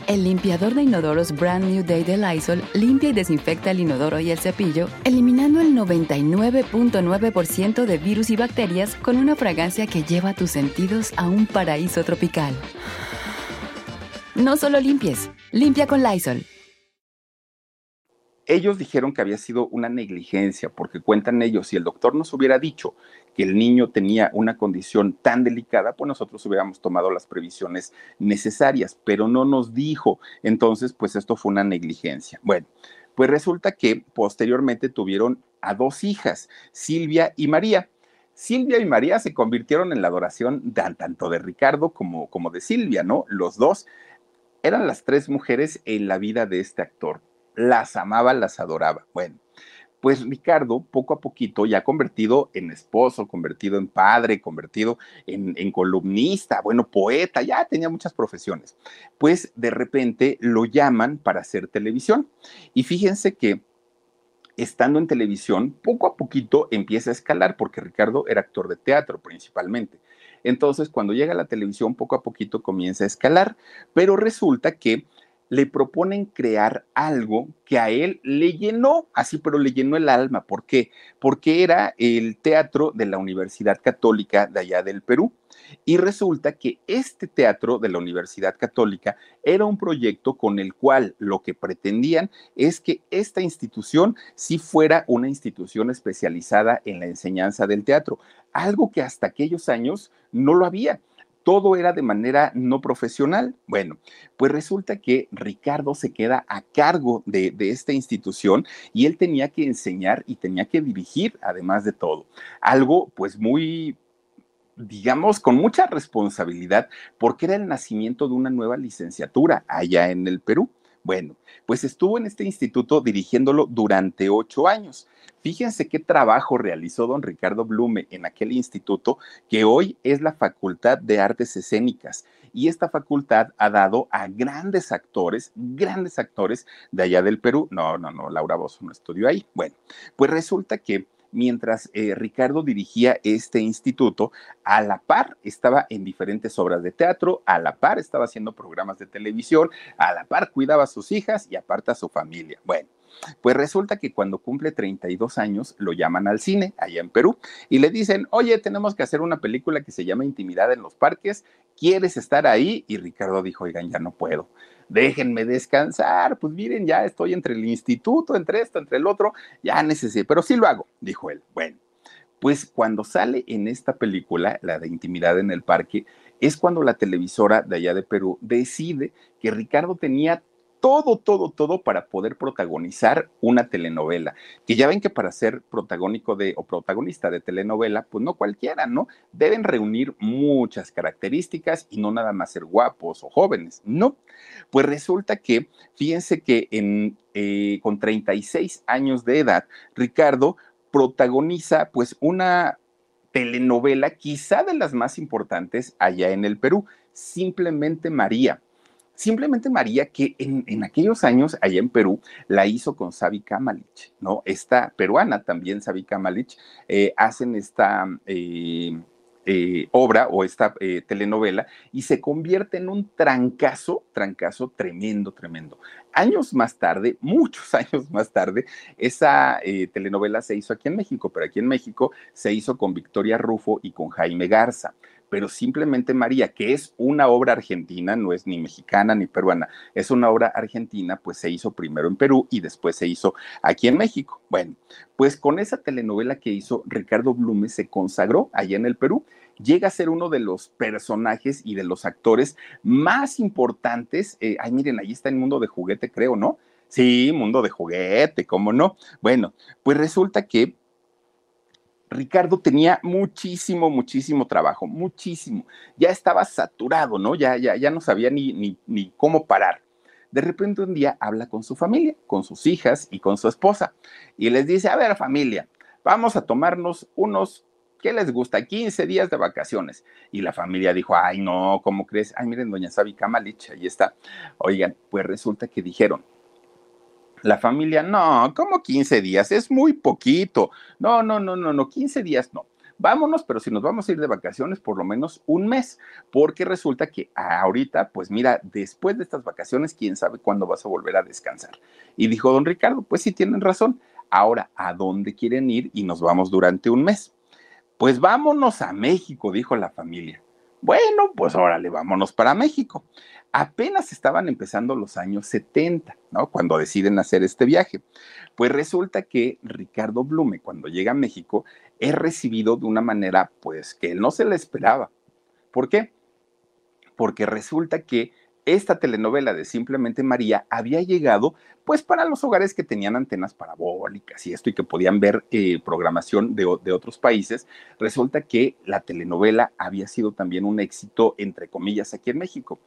El limpiador de inodoros Brand New Day de Lysol limpia y desinfecta el inodoro y el cepillo, eliminando el 99.9% de virus y bacterias con una fragancia que lleva tus sentidos a un paraíso tropical. No solo limpies, limpia con Lysol. Ellos dijeron que había sido una negligencia, porque cuentan ellos, si el doctor nos hubiera dicho que el niño tenía una condición tan delicada, pues nosotros hubiéramos tomado las previsiones necesarias, pero no nos dijo. Entonces, pues esto fue una negligencia. Bueno, pues resulta que posteriormente tuvieron a dos hijas, Silvia y María. Silvia y María se convirtieron en la adoración tanto de Ricardo como, como de Silvia, ¿no? Los dos eran las tres mujeres en la vida de este actor. Las amaba, las adoraba. Bueno, pues Ricardo, poco a poquito, ya convertido en esposo, convertido en padre, convertido en, columnista, bueno, poeta, ya tenía muchas profesiones, pues de repente lo llaman para hacer televisión. Y fíjense que estando en televisión, poco a poquito empieza a escalar, porque Ricardo era actor de teatro principalmente. Entonces, cuando llega a la televisión, poco a poquito comienza a escalar, pero resulta que le proponen crear algo que a él le llenó, así, pero le llenó el alma. ¿Por qué? Porque era el teatro de la Universidad Católica de allá del Perú. Y resulta que este teatro de la Universidad Católica era un proyecto con el cual lo que pretendían es que esta institución sí fuera una institución especializada en la enseñanza del teatro, algo que hasta aquellos años no lo había todo era de manera no profesional. Bueno, pues resulta que Ricardo se queda a cargo de, esta institución y él tenía que enseñar y tenía que dirigir, además de todo. Algo pues muy digamos, con mucha responsabilidad, porque era el nacimiento de una nueva licenciatura allá en el Perú. Bueno, pues estuvo en este instituto dirigiéndolo durante ocho años. Fíjense qué trabajo realizó don Ricardo Blume en aquel instituto que hoy es la Facultad de Artes Escénicas. Y esta facultad ha dado a grandes actores, grandes actores de allá del Perú. No, no, no, Laura Bozo no estudió ahí. Bueno, pues resulta que mientras eh, Ricardo dirigía este instituto, a la par estaba en diferentes obras de teatro, a la par estaba haciendo programas de televisión, a la par cuidaba a sus hijas y aparte a su familia. Bueno. Pues resulta que cuando cumple 32 años lo llaman al cine allá en Perú y le dicen, oye, tenemos que hacer una película que se llama Intimidad en los Parques, ¿quieres estar ahí? Y Ricardo dijo, oigan, ya no puedo déjenme descansar, pues miren, ya estoy entre el instituto, entre esto, entre el otro, ya necesito, pero sí lo hago, dijo él. Bueno, pues cuando sale en esta película, la de Intimidad en el Parque, es cuando la televisora de allá de Perú decide que Ricardo tenía todo, todo, todo para poder protagonizar una telenovela. Que ya ven que para ser protagónico de o protagonista de telenovela, pues no cualquiera, ¿no? Deben reunir muchas características y no nada más ser guapos o jóvenes, no. Pues resulta que, fíjense que eh, con 36 años de edad, Ricardo protagoniza pues una telenovela quizá de las más importantes allá en el Perú, simplemente María Simplemente María, que en, aquellos años allá en Perú la hizo con Sabi Kamalich, ¿no? Esta peruana también, Sabi Kamalich, eh, hacen esta eh, eh, obra o esta telenovela y se convierte en un trancazo, trancazo tremendo, tremendo. Años más tarde, muchos años más tarde, esa telenovela se hizo aquí en México, pero aquí en México se hizo con Victoria Rufo y con Jaime Garza pero simplemente María, que es una obra argentina, no es ni mexicana ni peruana, es una obra argentina, pues se hizo primero en Perú y después se hizo aquí en México. Bueno, pues con esa telenovela que hizo Ricardo Blume se consagró allá en el Perú llega a ser uno de los personajes y de los actores más importantes. Eh, ay, miren, ahí está el mundo de juguete, creo, ¿no? Sí, mundo de juguete, ¿cómo no? Bueno, pues resulta que Ricardo tenía muchísimo, muchísimo trabajo, muchísimo. Ya estaba saturado, ¿no? Ya, ya, ya no sabía ni, ni, cómo parar. De repente un día habla con su familia, con sus hijas y con su esposa, y les dice, a ver familia, vamos a tomarnos unos, ¿qué les gusta? 15 días de vacaciones. Y la familia dijo, ay no, ¿cómo crees? Ay, miren, doña Sabi Kamalich, ahí está. Oigan, pues resulta que dijeron, la familia, no, como 15 días, es muy poquito. No, no, no, no, no, 15 días no. Vámonos, pero si nos vamos a ir de vacaciones, por lo menos un mes, porque resulta que ahorita, pues mira, después de estas vacaciones, quién sabe cuándo vas a volver a descansar. Y dijo don Ricardo, pues sí tienen razón. Ahora, ¿a dónde quieren ir? Y nos vamos durante un mes. Pues vámonos a México, dijo la familia. Bueno, pues órale, vámonos para México apenas estaban empezando los años 70, ¿no? Cuando deciden hacer este viaje. Pues resulta que Ricardo Blume, cuando llega a México, es recibido de una manera, pues, que no se le esperaba. ¿Por qué? Porque resulta que esta telenovela de Simplemente María había llegado pues para los hogares que tenían antenas parabólicas y esto y que podían ver eh, programación de, de, otros países, resulta que la telenovela había sido también un éxito, entre comillas, aquí en México.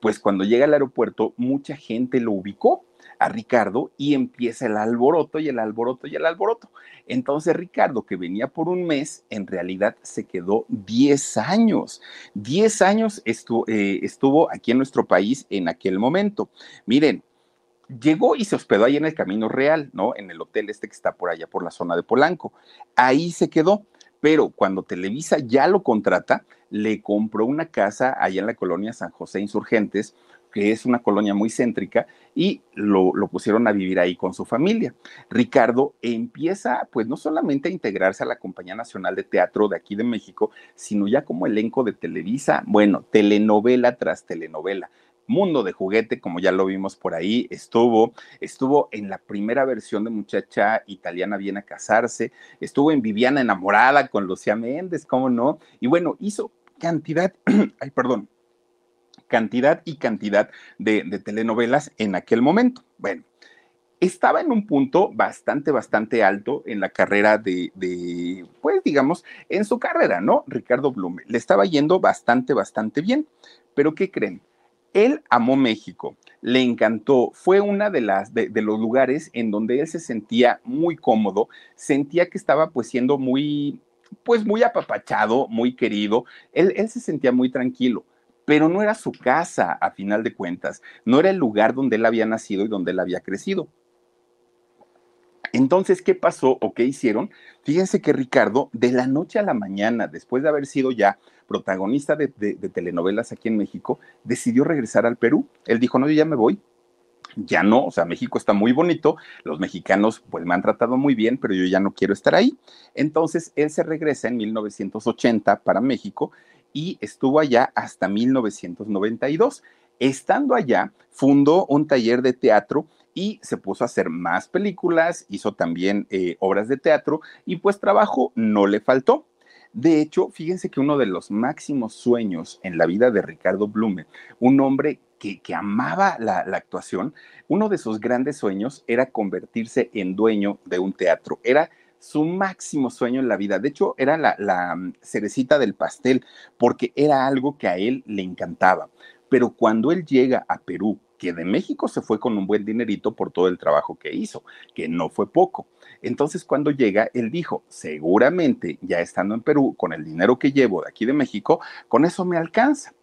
Pues cuando llega al aeropuerto, mucha gente lo ubicó a Ricardo y empieza el alboroto y el alboroto y el alboroto. Entonces Ricardo, que venía por un mes, en realidad se quedó 10 años. 10 años estuvo, eh, estuvo aquí en nuestro país en aquel momento. Miren, llegó y se hospedó ahí en el Camino Real, ¿no? En el hotel este que está por allá, por la zona de Polanco. Ahí se quedó, pero cuando Televisa ya lo contrata, le compró una casa allá en la colonia San José Insurgentes que es una colonia muy céntrica, y lo, lo, pusieron a vivir ahí con su familia. Ricardo empieza, pues, no solamente a integrarse a la Compañía Nacional de Teatro de aquí de México, sino ya como elenco de Televisa, bueno, telenovela tras telenovela. Mundo de Juguete, como ya lo vimos por ahí, estuvo, estuvo en la primera versión de Muchacha Italiana Viene a Casarse, estuvo en Viviana Enamorada con Lucía Méndez, ¿cómo no? Y bueno, hizo cantidad, ay, perdón, cantidad y cantidad de, telenovelas en aquel momento. Bueno, estaba en un punto bastante, bastante alto en la carrera de, de, pues digamos, en su carrera, ¿no? Ricardo Blume. Le estaba yendo bastante, bastante bien. Pero ¿qué creen? Él amó México, le encantó, fue una de las de, los lugares en donde él se sentía muy cómodo, sentía que estaba pues siendo muy, pues muy apapachado, muy querido, él se sentía muy tranquilo pero no era su casa a final de cuentas, no era el lugar donde él había nacido y donde él había crecido. Entonces, ¿qué pasó o qué hicieron? Fíjense que Ricardo, de la noche a la mañana, después de haber sido ya protagonista de, telenovelas aquí en México, decidió regresar al Perú. Él dijo, no, yo ya me voy. Ya no, o sea, México está muy bonito, los mexicanos pues me han tratado muy bien, pero yo ya no quiero estar ahí. Entonces, él se regresa en 1980 para México y estuvo allá hasta 1992. Estando allá, fundó un taller de teatro y se puso a hacer más películas, hizo también eh, obras de teatro y pues trabajo no le faltó. De hecho, fíjense que uno de los máximos sueños en la vida de Ricardo Blume, un hombre que, que amaba la, la, actuación, uno de sus grandes sueños era convertirse en dueño de un teatro. Era su máximo sueño en la vida. De hecho, era la, mm, cerecita del pastel, porque era algo que a él le encantaba. Pero cuando él llega a Perú, que de México se fue con un buen dinerito por todo el trabajo que hizo, que no fue poco. Entonces cuando llega, él dijo, seguramente ya estando en Perú, con el dinero que llevo de aquí de México, con eso me alcanza.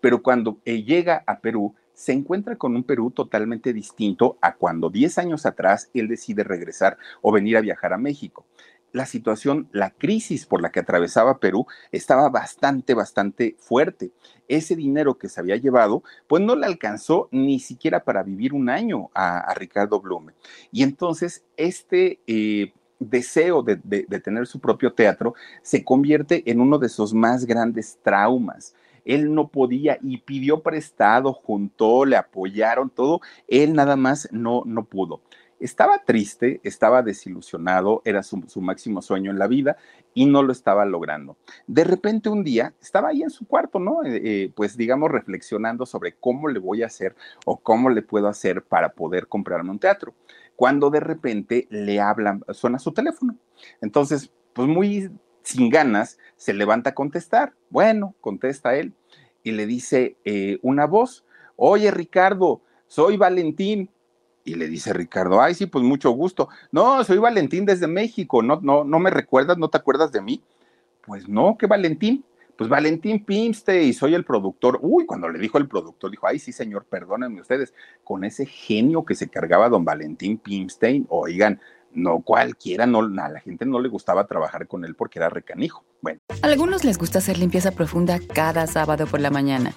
Pero cuando él llega a Perú, se encuentra con un Perú totalmente distinto a cuando 10 años atrás él decide regresar o venir a viajar a México la situación, la crisis por la que atravesaba Perú estaba bastante, bastante fuerte. Ese dinero que se había llevado, pues no le alcanzó ni siquiera para vivir un año a, Ricardo Blume. Y entonces este... Eh, deseo de, de, de tener su propio teatro se convierte en uno de sus más grandes traumas él no podía y pidió prestado, juntó, le apoyaron, todo, él nada más no, no pudo. Estaba triste, estaba desilusionado, era su, su, máximo sueño en la vida y no lo estaba logrando. De repente un día estaba ahí en su cuarto, ¿no? Eh, eh, pues digamos reflexionando sobre cómo le voy a hacer o cómo le puedo hacer para poder comprarme un teatro. Cuando de repente le hablan, suena su teléfono. Entonces, pues muy sin ganas, se levanta a contestar. Bueno, contesta él y le dice eh, una voz, oye Ricardo, soy Valentín. Y le dice Ricardo, ay, sí, pues mucho gusto. No, soy Valentín desde México, no, no, no me recuerdas, no te acuerdas de mí. Pues no, ¿qué Valentín? Pues Valentín Pimste y soy el productor. Uy, cuando le dijo el productor, dijo, ay, sí, señor, perdónenme ustedes, con ese genio que se cargaba don Valentín Pimstein, oigan, no cualquiera, no, a la gente no le gustaba trabajar con él porque era recanijo. Bueno. Algunos les gusta hacer limpieza profunda cada sábado por la mañana.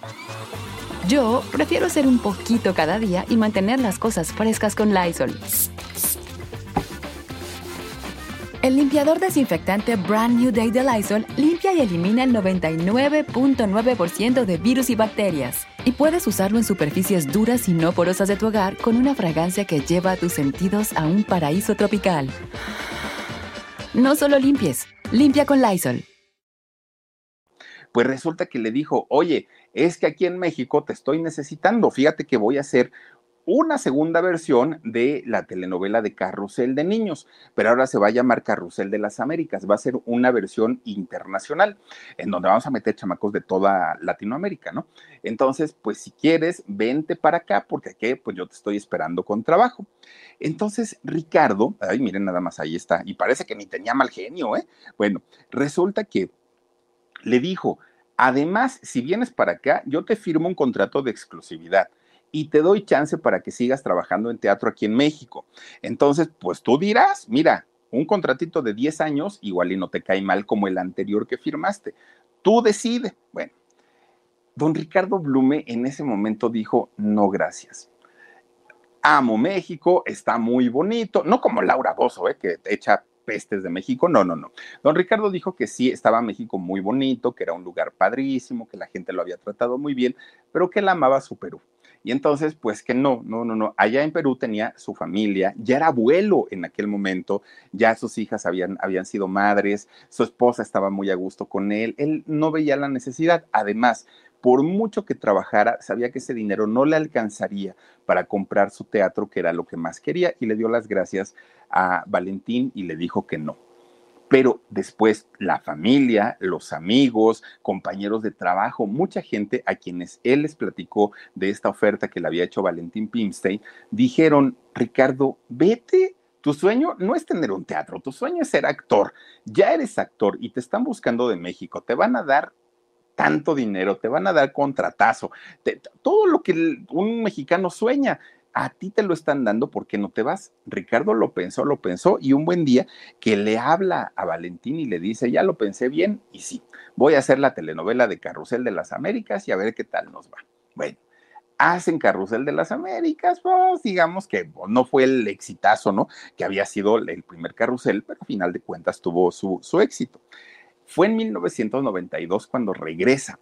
Yo prefiero hacer un poquito cada día y mantener las cosas frescas con Lysol. El limpiador desinfectante Brand New Day de Lysol limpia y elimina el 99.9% de virus y bacterias. Y puedes usarlo en superficies duras y no porosas de tu hogar con una fragancia que lleva a tus sentidos a un paraíso tropical. No solo limpies, limpia con Lysol. Pues resulta que le dijo, oye, es que aquí en México te estoy necesitando, fíjate que voy a hacer una segunda versión de la telenovela de Carrusel de Niños, pero ahora se va a llamar Carrusel de las Américas, va a ser una versión internacional, en donde vamos a meter chamacos de toda Latinoamérica, ¿no? Entonces, pues si quieres, vente para acá, porque aquí, pues yo te estoy esperando con trabajo. Entonces, Ricardo, ay, miren nada más, ahí está, y parece que ni tenía mal genio, ¿eh? Bueno, resulta que le dijo, además, si vienes para acá, yo te firmo un contrato de exclusividad y te doy chance para que sigas trabajando en teatro aquí en México. Entonces, pues tú dirás, mira, un contratito de 10 años igual y no te cae mal como el anterior que firmaste. Tú decide. Bueno, don Ricardo Blume en ese momento dijo, no, gracias. Amo México, está muy bonito, no como Laura Bozo, ¿eh? que echa pestes de México, no, no, no. Don Ricardo dijo que sí, estaba México muy bonito, que era un lugar padrísimo, que la gente lo había tratado muy bien, pero que él amaba su Perú. Y entonces, pues que no, no, no, no. Allá en Perú tenía su familia, ya era abuelo en aquel momento, ya sus hijas habían, habían sido madres, su esposa estaba muy a gusto con él, él no veía la necesidad. Además, por mucho que trabajara, sabía que ese dinero no le alcanzaría para comprar su teatro, que era lo que más quería, y le dio las gracias a Valentín y le dijo que no pero después la familia, los amigos, compañeros de trabajo, mucha gente a quienes él les platicó de esta oferta que le había hecho Valentín Pimstein, dijeron, Ricardo, vete. Tu sueño no es tener un teatro, tu sueño es ser actor. Ya eres actor y te están buscando de México, te van a dar tanto dinero, te van a dar contratazo, todo lo que un mexicano sueña a ti te lo están dando porque no te vas. Ricardo lo pensó, lo pensó y un buen día que le habla a Valentín y le dice, ya lo pensé bien y sí, voy a hacer la telenovela de Carrusel de las Américas y a ver qué tal nos va. Bueno, hacen Carrusel de las Américas, pues digamos que no fue el exitazo, ¿no? Que había sido el primer carrusel, pero al final de cuentas tuvo su, su éxito. Fue en 1992 cuando regresa.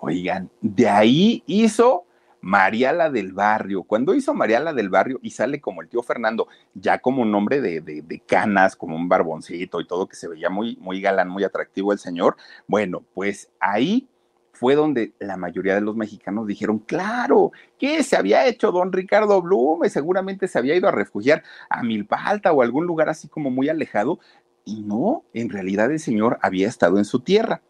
Oigan, de ahí hizo Mariala del Barrio. Cuando hizo Mariala del Barrio y sale como el tío Fernando, ya como un hombre de, de, canas, como un barboncito y todo, que se veía muy, muy galán, muy atractivo el señor, bueno, pues ahí fue donde la mayoría de los mexicanos dijeron, claro, que se había hecho don Ricardo Blume, seguramente se había ido a refugiar a Milpalta o algún lugar así como muy alejado, y no, en realidad el señor había estado en su tierra.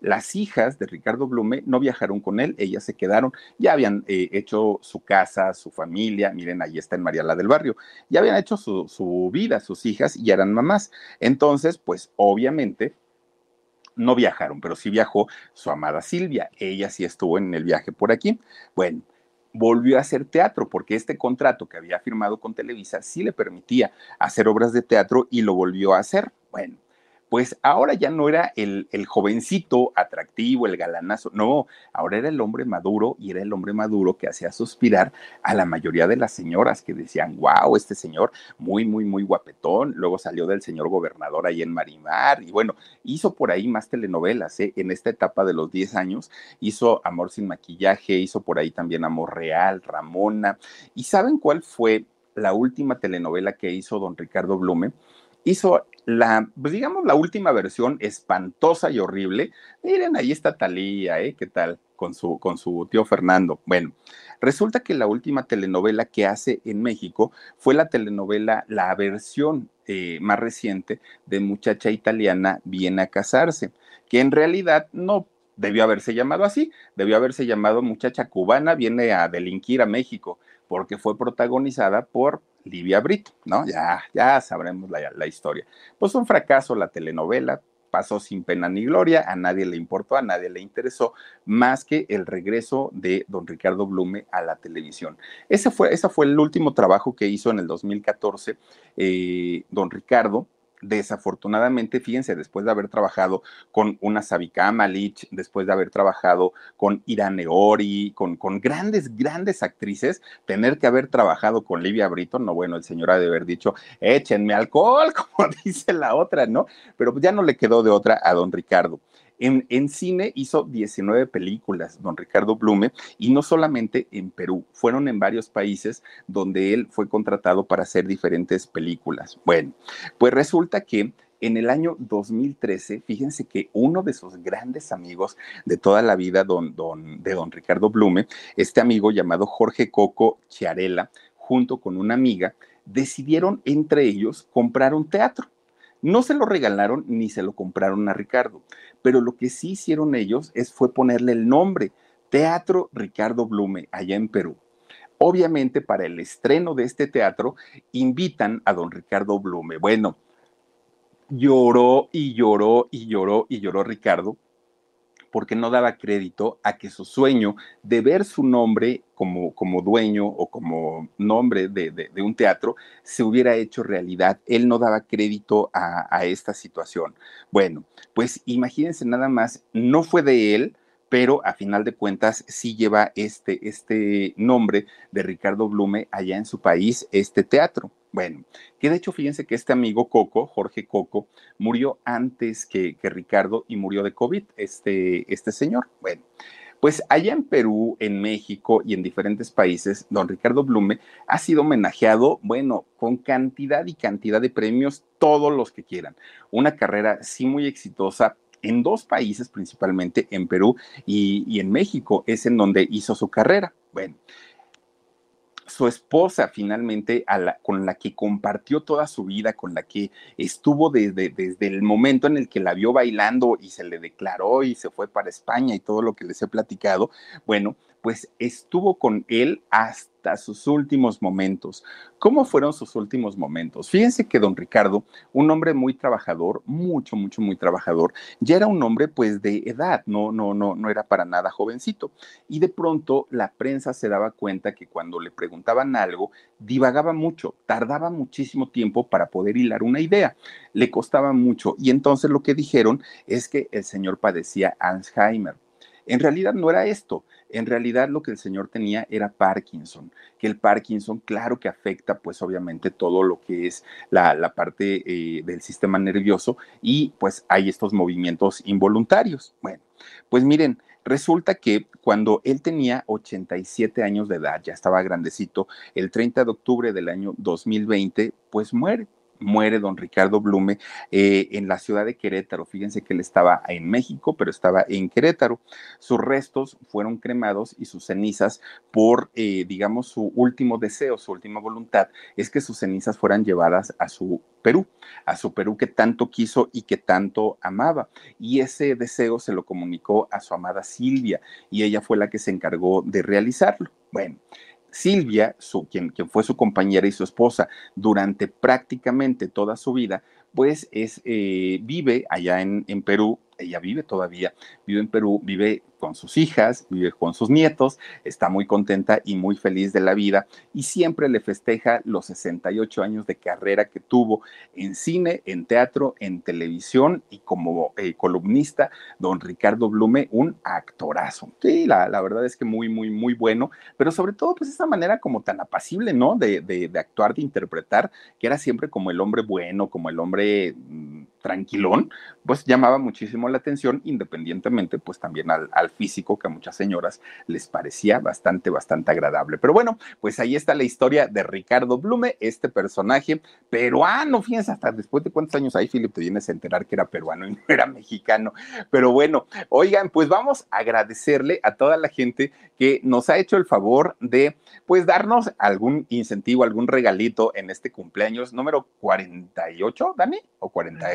Las hijas de Ricardo Blume no viajaron con él, ellas se quedaron, ya habían eh, hecho su casa, su familia, miren, ahí está en Mariala del Barrio, ya habían hecho su, vida, sus hijas, y eran mamás. Entonces, pues obviamente no viajaron, pero sí viajó su amada Silvia, ella sí estuvo en el viaje por aquí. Bueno, volvió a hacer teatro, porque este contrato que había firmado con Televisa sí le permitía hacer obras de teatro y lo volvió a hacer. Bueno, pues ahora ya no era el, jovencito atractivo, el galanazo, no, ahora era el hombre maduro y era el hombre maduro que hacía suspirar a la mayoría de las señoras que decían, wow, este señor muy, muy, muy guapetón, luego salió del señor gobernador ahí en Marimar y bueno, hizo por ahí más telenovelas, ¿eh? en esta etapa de los 10 años, hizo Amor sin maquillaje, hizo por ahí también Amor Real, Ramona, y ¿saben cuál fue la última telenovela que hizo don Ricardo Blume? hizo la, pues digamos, la última versión espantosa y horrible. Miren, ahí está Talía, ¿eh? ¿Qué tal? Con su, con su tío Fernando. Bueno, resulta que la última telenovela que hace en México fue la telenovela, la versión eh, más reciente de Muchacha Italiana Viene a Casarse, que en realidad no debió haberse llamado así, debió haberse llamado Muchacha Cubana Viene a delinquir a México, porque fue protagonizada por Livia Brito, ¿no? Ya, ya sabremos la, historia. Pues un fracaso la telenovela, pasó sin pena ni gloria, a nadie le importó, a nadie le interesó, más que el regreso de don Ricardo Blume a la televisión. Ese fue, fue el último trabajo que hizo en el 2014 eh, don Ricardo desafortunadamente, fíjense, después de haber trabajado con una Sabika Malich, después de haber trabajado con Irane Ori, con, con grandes, grandes actrices, tener que haber trabajado con Livia Britton, no, bueno, el señor ha de haber dicho, échenme alcohol, como dice la otra, ¿no? Pero ya no le quedó de otra a don Ricardo. En, cine hizo 19 películas, don Ricardo Blume, y no solamente en Perú, fueron en varios países donde él fue contratado para hacer diferentes películas. Bueno, pues resulta que en el año 2013, fíjense que uno de sus grandes amigos de toda la vida don, de don Ricardo Blume, este amigo llamado Jorge Coco Chiarella, junto con una amiga, decidieron entre ellos comprar un teatro. No se lo regalaron ni se lo compraron a Ricardo, pero lo que sí hicieron ellos es fue ponerle el nombre, Teatro Ricardo Blume, allá en Perú. Obviamente para el estreno de este teatro invitan a don Ricardo Blume. Bueno, lloró y lloró y lloró y lloró Ricardo porque no daba crédito a que su sueño de ver su nombre como, como dueño o como nombre de, un teatro se hubiera hecho realidad. Él no daba crédito a, a esta situación. Bueno, pues imagínense nada más, no fue de él, pero a final de cuentas sí lleva este, este nombre de Ricardo Blume allá en su país, este teatro. Bueno, que de hecho fíjense que este amigo Coco, Jorge Coco, murió antes que, que Ricardo y murió de COVID, este, este señor. Bueno, pues allá en Perú, en México y en diferentes países, don Ricardo Blume ha sido homenajeado, bueno, con cantidad y cantidad de premios, todos los que quieran. Una carrera sí muy exitosa, en dos países principalmente, en Perú y, y, en México, es en donde hizo su carrera. Bueno, su esposa finalmente con la que compartió toda su vida, con la que estuvo desde, desde el momento en el que la vio bailando y se le declaró y se fue para España y todo lo que les he platicado, bueno, pues estuvo con él hasta sus últimos momentos. ¿Cómo fueron sus últimos momentos? Fíjense que don Ricardo, un hombre muy trabajador, mucho, mucho, muy trabajador, ya era un hombre pues de edad, no, no, no, no era para nada jovencito. Y de pronto la prensa se daba cuenta que cuando le preguntaban algo, divagaba mucho, tardaba muchísimo tiempo para poder hilar una idea, le costaba mucho. Y entonces lo que dijeron es que el señor padecía Alzheimer. En realidad no era esto en realidad lo que el señor tenía era Parkinson, que el Parkinson, claro que afecta pues obviamente todo lo que es la, parte eh, del sistema nervioso y pues hay estos movimientos involuntarios. Bueno, pues miren, Resulta que cuando él tenía 87 años de edad, ya estaba grandecito, el 30 de octubre del año 2020, pues muere muere don Ricardo Blume eh, en la ciudad de Querétaro. Fíjense que él estaba en México, pero estaba en Querétaro. Sus restos fueron cremados y sus cenizas por, eh, digamos, su último deseo, su última voluntad, es que sus cenizas fueran llevadas a su Perú, a su Perú que tanto quiso y que tanto amaba. Y ese deseo se lo comunicó a su amada Silvia y ella fue la que se encargó de realizarlo. Bueno, Silvia, su, quien, fue su compañera y su esposa durante prácticamente toda su vida, pues es, eh, vive allá en Perú, ella vive todavía, vive en Perú, vive con sus hijas, vive con sus nietos, está muy contenta y muy feliz de la vida y siempre le festeja los 68 años de carrera que tuvo en cine, en teatro, en televisión y como eh, columnista, don Ricardo Blume, un actorazo. Sí, la, la, verdad es que muy, muy, muy bueno, pero sobre todo pues esa manera como tan apacible, ¿no? De, de, de actuar, de interpretar, que era siempre como el hombre bueno, como el hombre... Mm, tranquilón, pues llamaba muchísimo la atención, independientemente pues también al, físico que a muchas señoras les parecía bastante, bastante agradable. Pero bueno, pues ahí está la historia de Ricardo Blume, este personaje peruano, fíjense, hasta después de cuántos años ahí, Philip, te vienes a enterar que era peruano y no era mexicano. Pero bueno, oigan, pues vamos a agradecerle a toda la gente que nos ha hecho el favor de pues darnos algún incentivo, algún regalito en este cumpleaños número 48, Dani, o 40.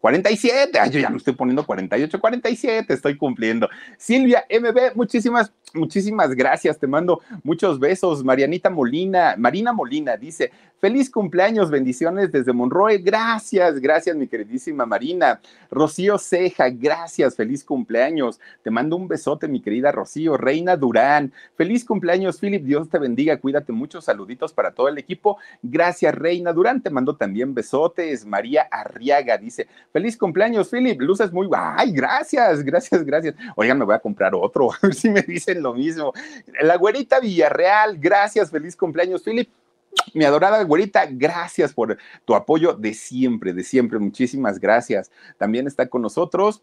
47, Ay, yo ya me estoy poniendo 48, 47, estoy cumpliendo. Silvia MB, muchísimas, muchísimas gracias, te mando muchos besos. Marianita Molina, Marina Molina dice, feliz cumpleaños, bendiciones desde Monroe, gracias, gracias mi queridísima Marina. Rocío Ceja, gracias, feliz cumpleaños. Te mando un besote, mi querida Rocío. Reina Durán, feliz cumpleaños, Philip, Dios te bendiga, cuídate mucho, saluditos para todo el equipo. Gracias, Reina Durán, te mando también besotes. María Arriaga dice, Feliz cumpleaños, Philip. Luces muy. ¡Ay, gracias! Gracias, gracias. Oigan, me voy a comprar otro, a ver si me dicen lo mismo. La güerita Villarreal, gracias. Feliz cumpleaños, Philip. Mi adorada güerita, gracias por tu apoyo de siempre, de siempre. Muchísimas gracias. También está con nosotros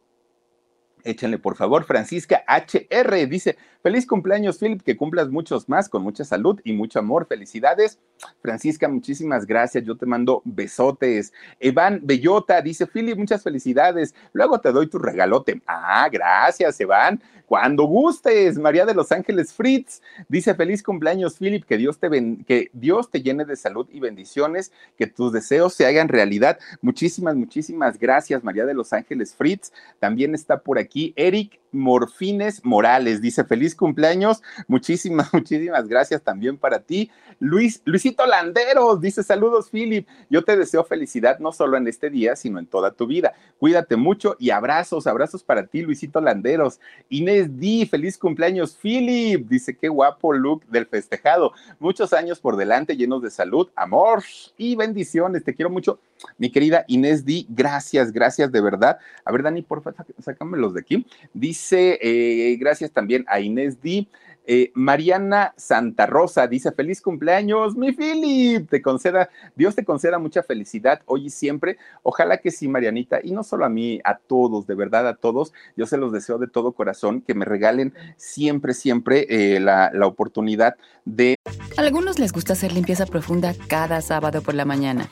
Échenle, por favor, Francisca HR dice, feliz cumpleaños, Philip, que cumplas muchos más, con mucha salud y mucho amor. Felicidades. Francisca, muchísimas gracias. Yo te mando besotes. Evan Bellota dice, Philip, muchas felicidades. Luego te doy tu regalote. Ah, gracias, Evan. Cuando gustes. María de Los Ángeles Fritz dice, feliz cumpleaños, Philip, que Dios te, que Dios te llene de salud y bendiciones, que tus deseos se hagan realidad. Muchísimas, muchísimas gracias, María de Los Ángeles Fritz. También está por aquí Eric Morfines Morales. Dice, feliz cumpleaños. Muchísimas, muchísimas gracias también para ti. Luis, Luisito Landeros dice, saludos, Philip. Yo te deseo felicidad no solo en este día, sino en toda tu vida. Cuídate mucho y abrazos, abrazos para ti, Luisito Landeros. Inés Di, feliz cumpleaños, Philip. Dice, qué guapo look del festejado. Muchos años por delante, llenos de salud, amor y bendiciones. Te quiero mucho Mi querida Inés Di, gracias, gracias de verdad. A ver, Dani, por favor, sácamelos de aquí. Dice, eh, gracias también a Inés Di. Eh, Mariana Santa Rosa dice: Feliz cumpleaños, mi Philip. Te conceda, Dios te conceda mucha felicidad hoy y siempre. Ojalá que sí, Marianita, y no solo a mí, a todos, de verdad, a todos. Yo se los deseo de todo corazón que me regalen siempre, siempre eh, la, la oportunidad de. Algunos les gusta hacer limpieza profunda cada sábado por la mañana.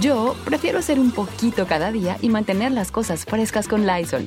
Yo prefiero hacer un poquito cada día y mantener las cosas frescas con Lysol.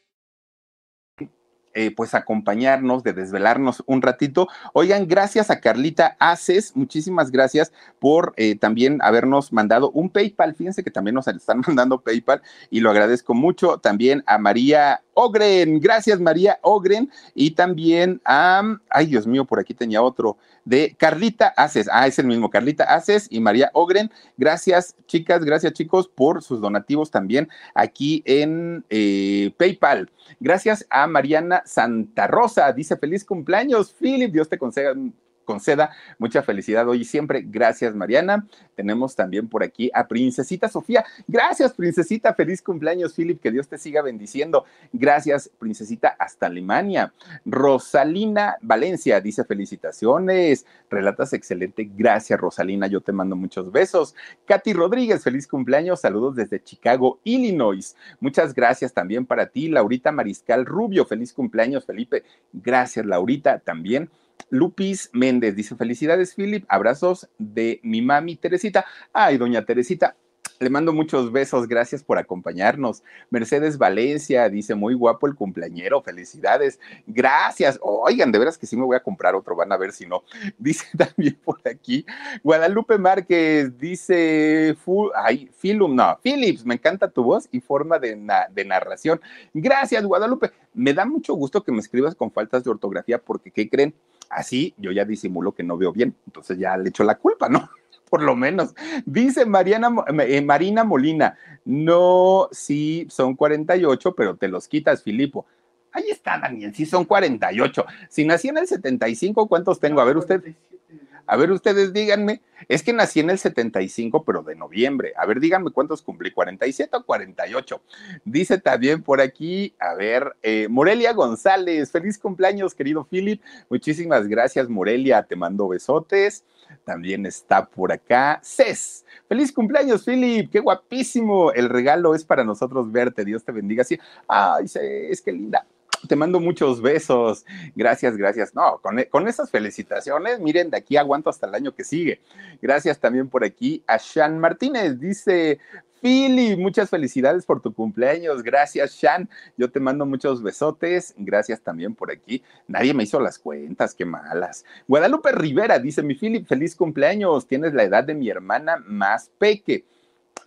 Eh, pues acompañarnos, de desvelarnos un ratito. Oigan, gracias a Carlita Aces, muchísimas gracias por eh, también habernos mandado un PayPal. Fíjense que también nos están mandando PayPal y lo agradezco mucho. También a María Ogren, gracias María Ogren. Y también a, ay Dios mío, por aquí tenía otro, de Carlita Aces, ah, es el mismo, Carlita Aces y María Ogren, gracias chicas, gracias chicos por sus donativos también aquí en eh, PayPal. Gracias a Mariana Santa Rosa, dice feliz cumpleaños, Philip, Dios te conceda conceda mucha felicidad hoy y siempre. Gracias, Mariana. Tenemos también por aquí a Princesita Sofía. Gracias, Princesita. Feliz cumpleaños, Philip. Que Dios te siga bendiciendo. Gracias, Princesita, hasta Alemania. Rosalina Valencia dice felicitaciones. Relatas excelente. Gracias, Rosalina. Yo te mando muchos besos. Katy Rodríguez, feliz cumpleaños. Saludos desde Chicago, Illinois. Muchas gracias también para ti, Laurita Mariscal Rubio. Feliz cumpleaños, Felipe. Gracias, Laurita, también. Lupis Méndez dice: Felicidades, Philip. Abrazos de mi mami Teresita. Ay, doña Teresita, le mando muchos besos, gracias por acompañarnos. Mercedes Valencia dice, muy guapo el cumpleañero, felicidades. Gracias. Oigan, de veras que sí me voy a comprar otro, van a ver si no. Dice también por aquí, Guadalupe Márquez dice, ay, Philum, no, Philips, me encanta tu voz y forma de, de narración. Gracias, Guadalupe. Me da mucho gusto que me escribas con faltas de ortografía porque, ¿qué creen? Así yo ya disimulo que no veo bien, entonces ya le echo la culpa, ¿no? por lo menos. Dice Mariana, eh, Marina Molina, no, sí, son 48, pero te los quitas, Filipo. Ahí está, Daniel, sí son 48. Si nací en el 75, ¿cuántos tengo? A ver usted. A ver, ustedes díganme, es que nací en el 75, pero de noviembre. A ver, díganme cuántos cumplí, 47 o 48. Dice también por aquí, a ver, eh, Morelia González, feliz cumpleaños, querido Philip. Muchísimas gracias, Morelia, te mando besotes. También está por acá Cés. Feliz cumpleaños, Philip. Qué guapísimo. El regalo es para nosotros verte. Dios te bendiga. Sí. Ay, Cés, qué linda te mando muchos besos. Gracias, gracias. No, con, con, esas felicitaciones, miren, de aquí aguanto hasta el año que sigue. Gracias también por aquí a Shan Martínez. Dice, Philly, muchas felicidades por tu cumpleaños. Gracias, Shan. Yo te mando muchos besotes. Gracias también por aquí. Nadie me hizo las cuentas, qué malas. Guadalupe Rivera dice: Mi Philip, feliz cumpleaños. Tienes la edad de mi hermana más peque.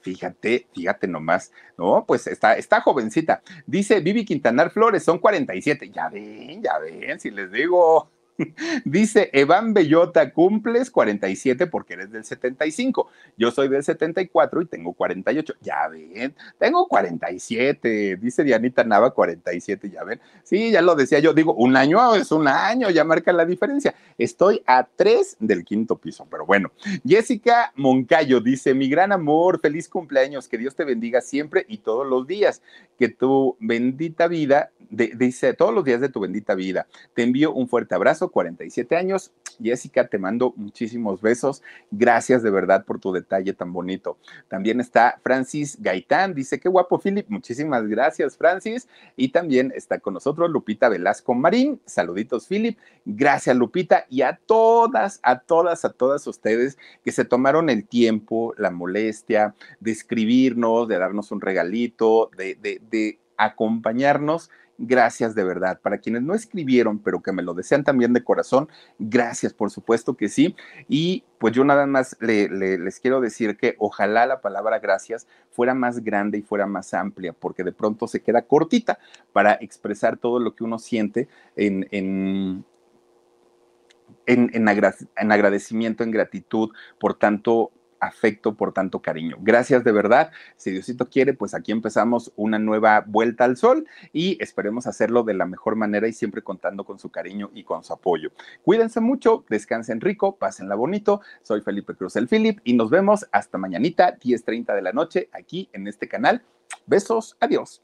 Fíjate, fíjate nomás, ¿no? Pues está, está jovencita. Dice Vivi Quintanar Flores, son 47. Ya ven, ya ven, si les digo. Dice Evan Bellota, cumples 47 porque eres del 75. Yo soy del 74 y tengo 48. Ya ven, tengo 47. Dice Dianita Nava, 47. Ya ven. Sí, ya lo decía yo. Digo, un año es un año, ya marca la diferencia. Estoy a tres del quinto piso, pero bueno. Jessica Moncayo dice: Mi gran amor, feliz cumpleaños. Que Dios te bendiga siempre y todos los días. Que tu bendita vida, dice, todos los días de tu bendita vida. Te envío un fuerte abrazo 47 años. Jessica, te mando muchísimos besos. Gracias de verdad por tu detalle tan bonito. También está Francis Gaitán, dice, qué guapo, Philip. Muchísimas gracias, Francis. Y también está con nosotros Lupita Velasco Marín. Saluditos, Philip. Gracias, Lupita. Y a todas, a todas, a todas ustedes que se tomaron el tiempo, la molestia de escribirnos, de darnos un regalito, de, acompañarnos gracias de verdad. Para quienes no escribieron, pero que me lo desean también de corazón, gracias, por supuesto que sí. Y pues yo nada más les quiero decir que ojalá la palabra gracias fuera más grande y fuera más amplia, porque de pronto se queda cortita para expresar todo lo que uno siente en, en, en, en agradecimiento, en gratitud por tanto afecto, por tanto cariño. Gracias de verdad. Si Diosito quiere, pues aquí empezamos una nueva vuelta al sol y esperemos hacerlo de la mejor manera y siempre contando con su cariño y con su apoyo. Cuídense mucho, descansen rico, pásenla bonito. Soy Felipe Cruz el Philip y nos vemos hasta mañanita, 10:30 de la noche, aquí en este canal. Besos, adiós.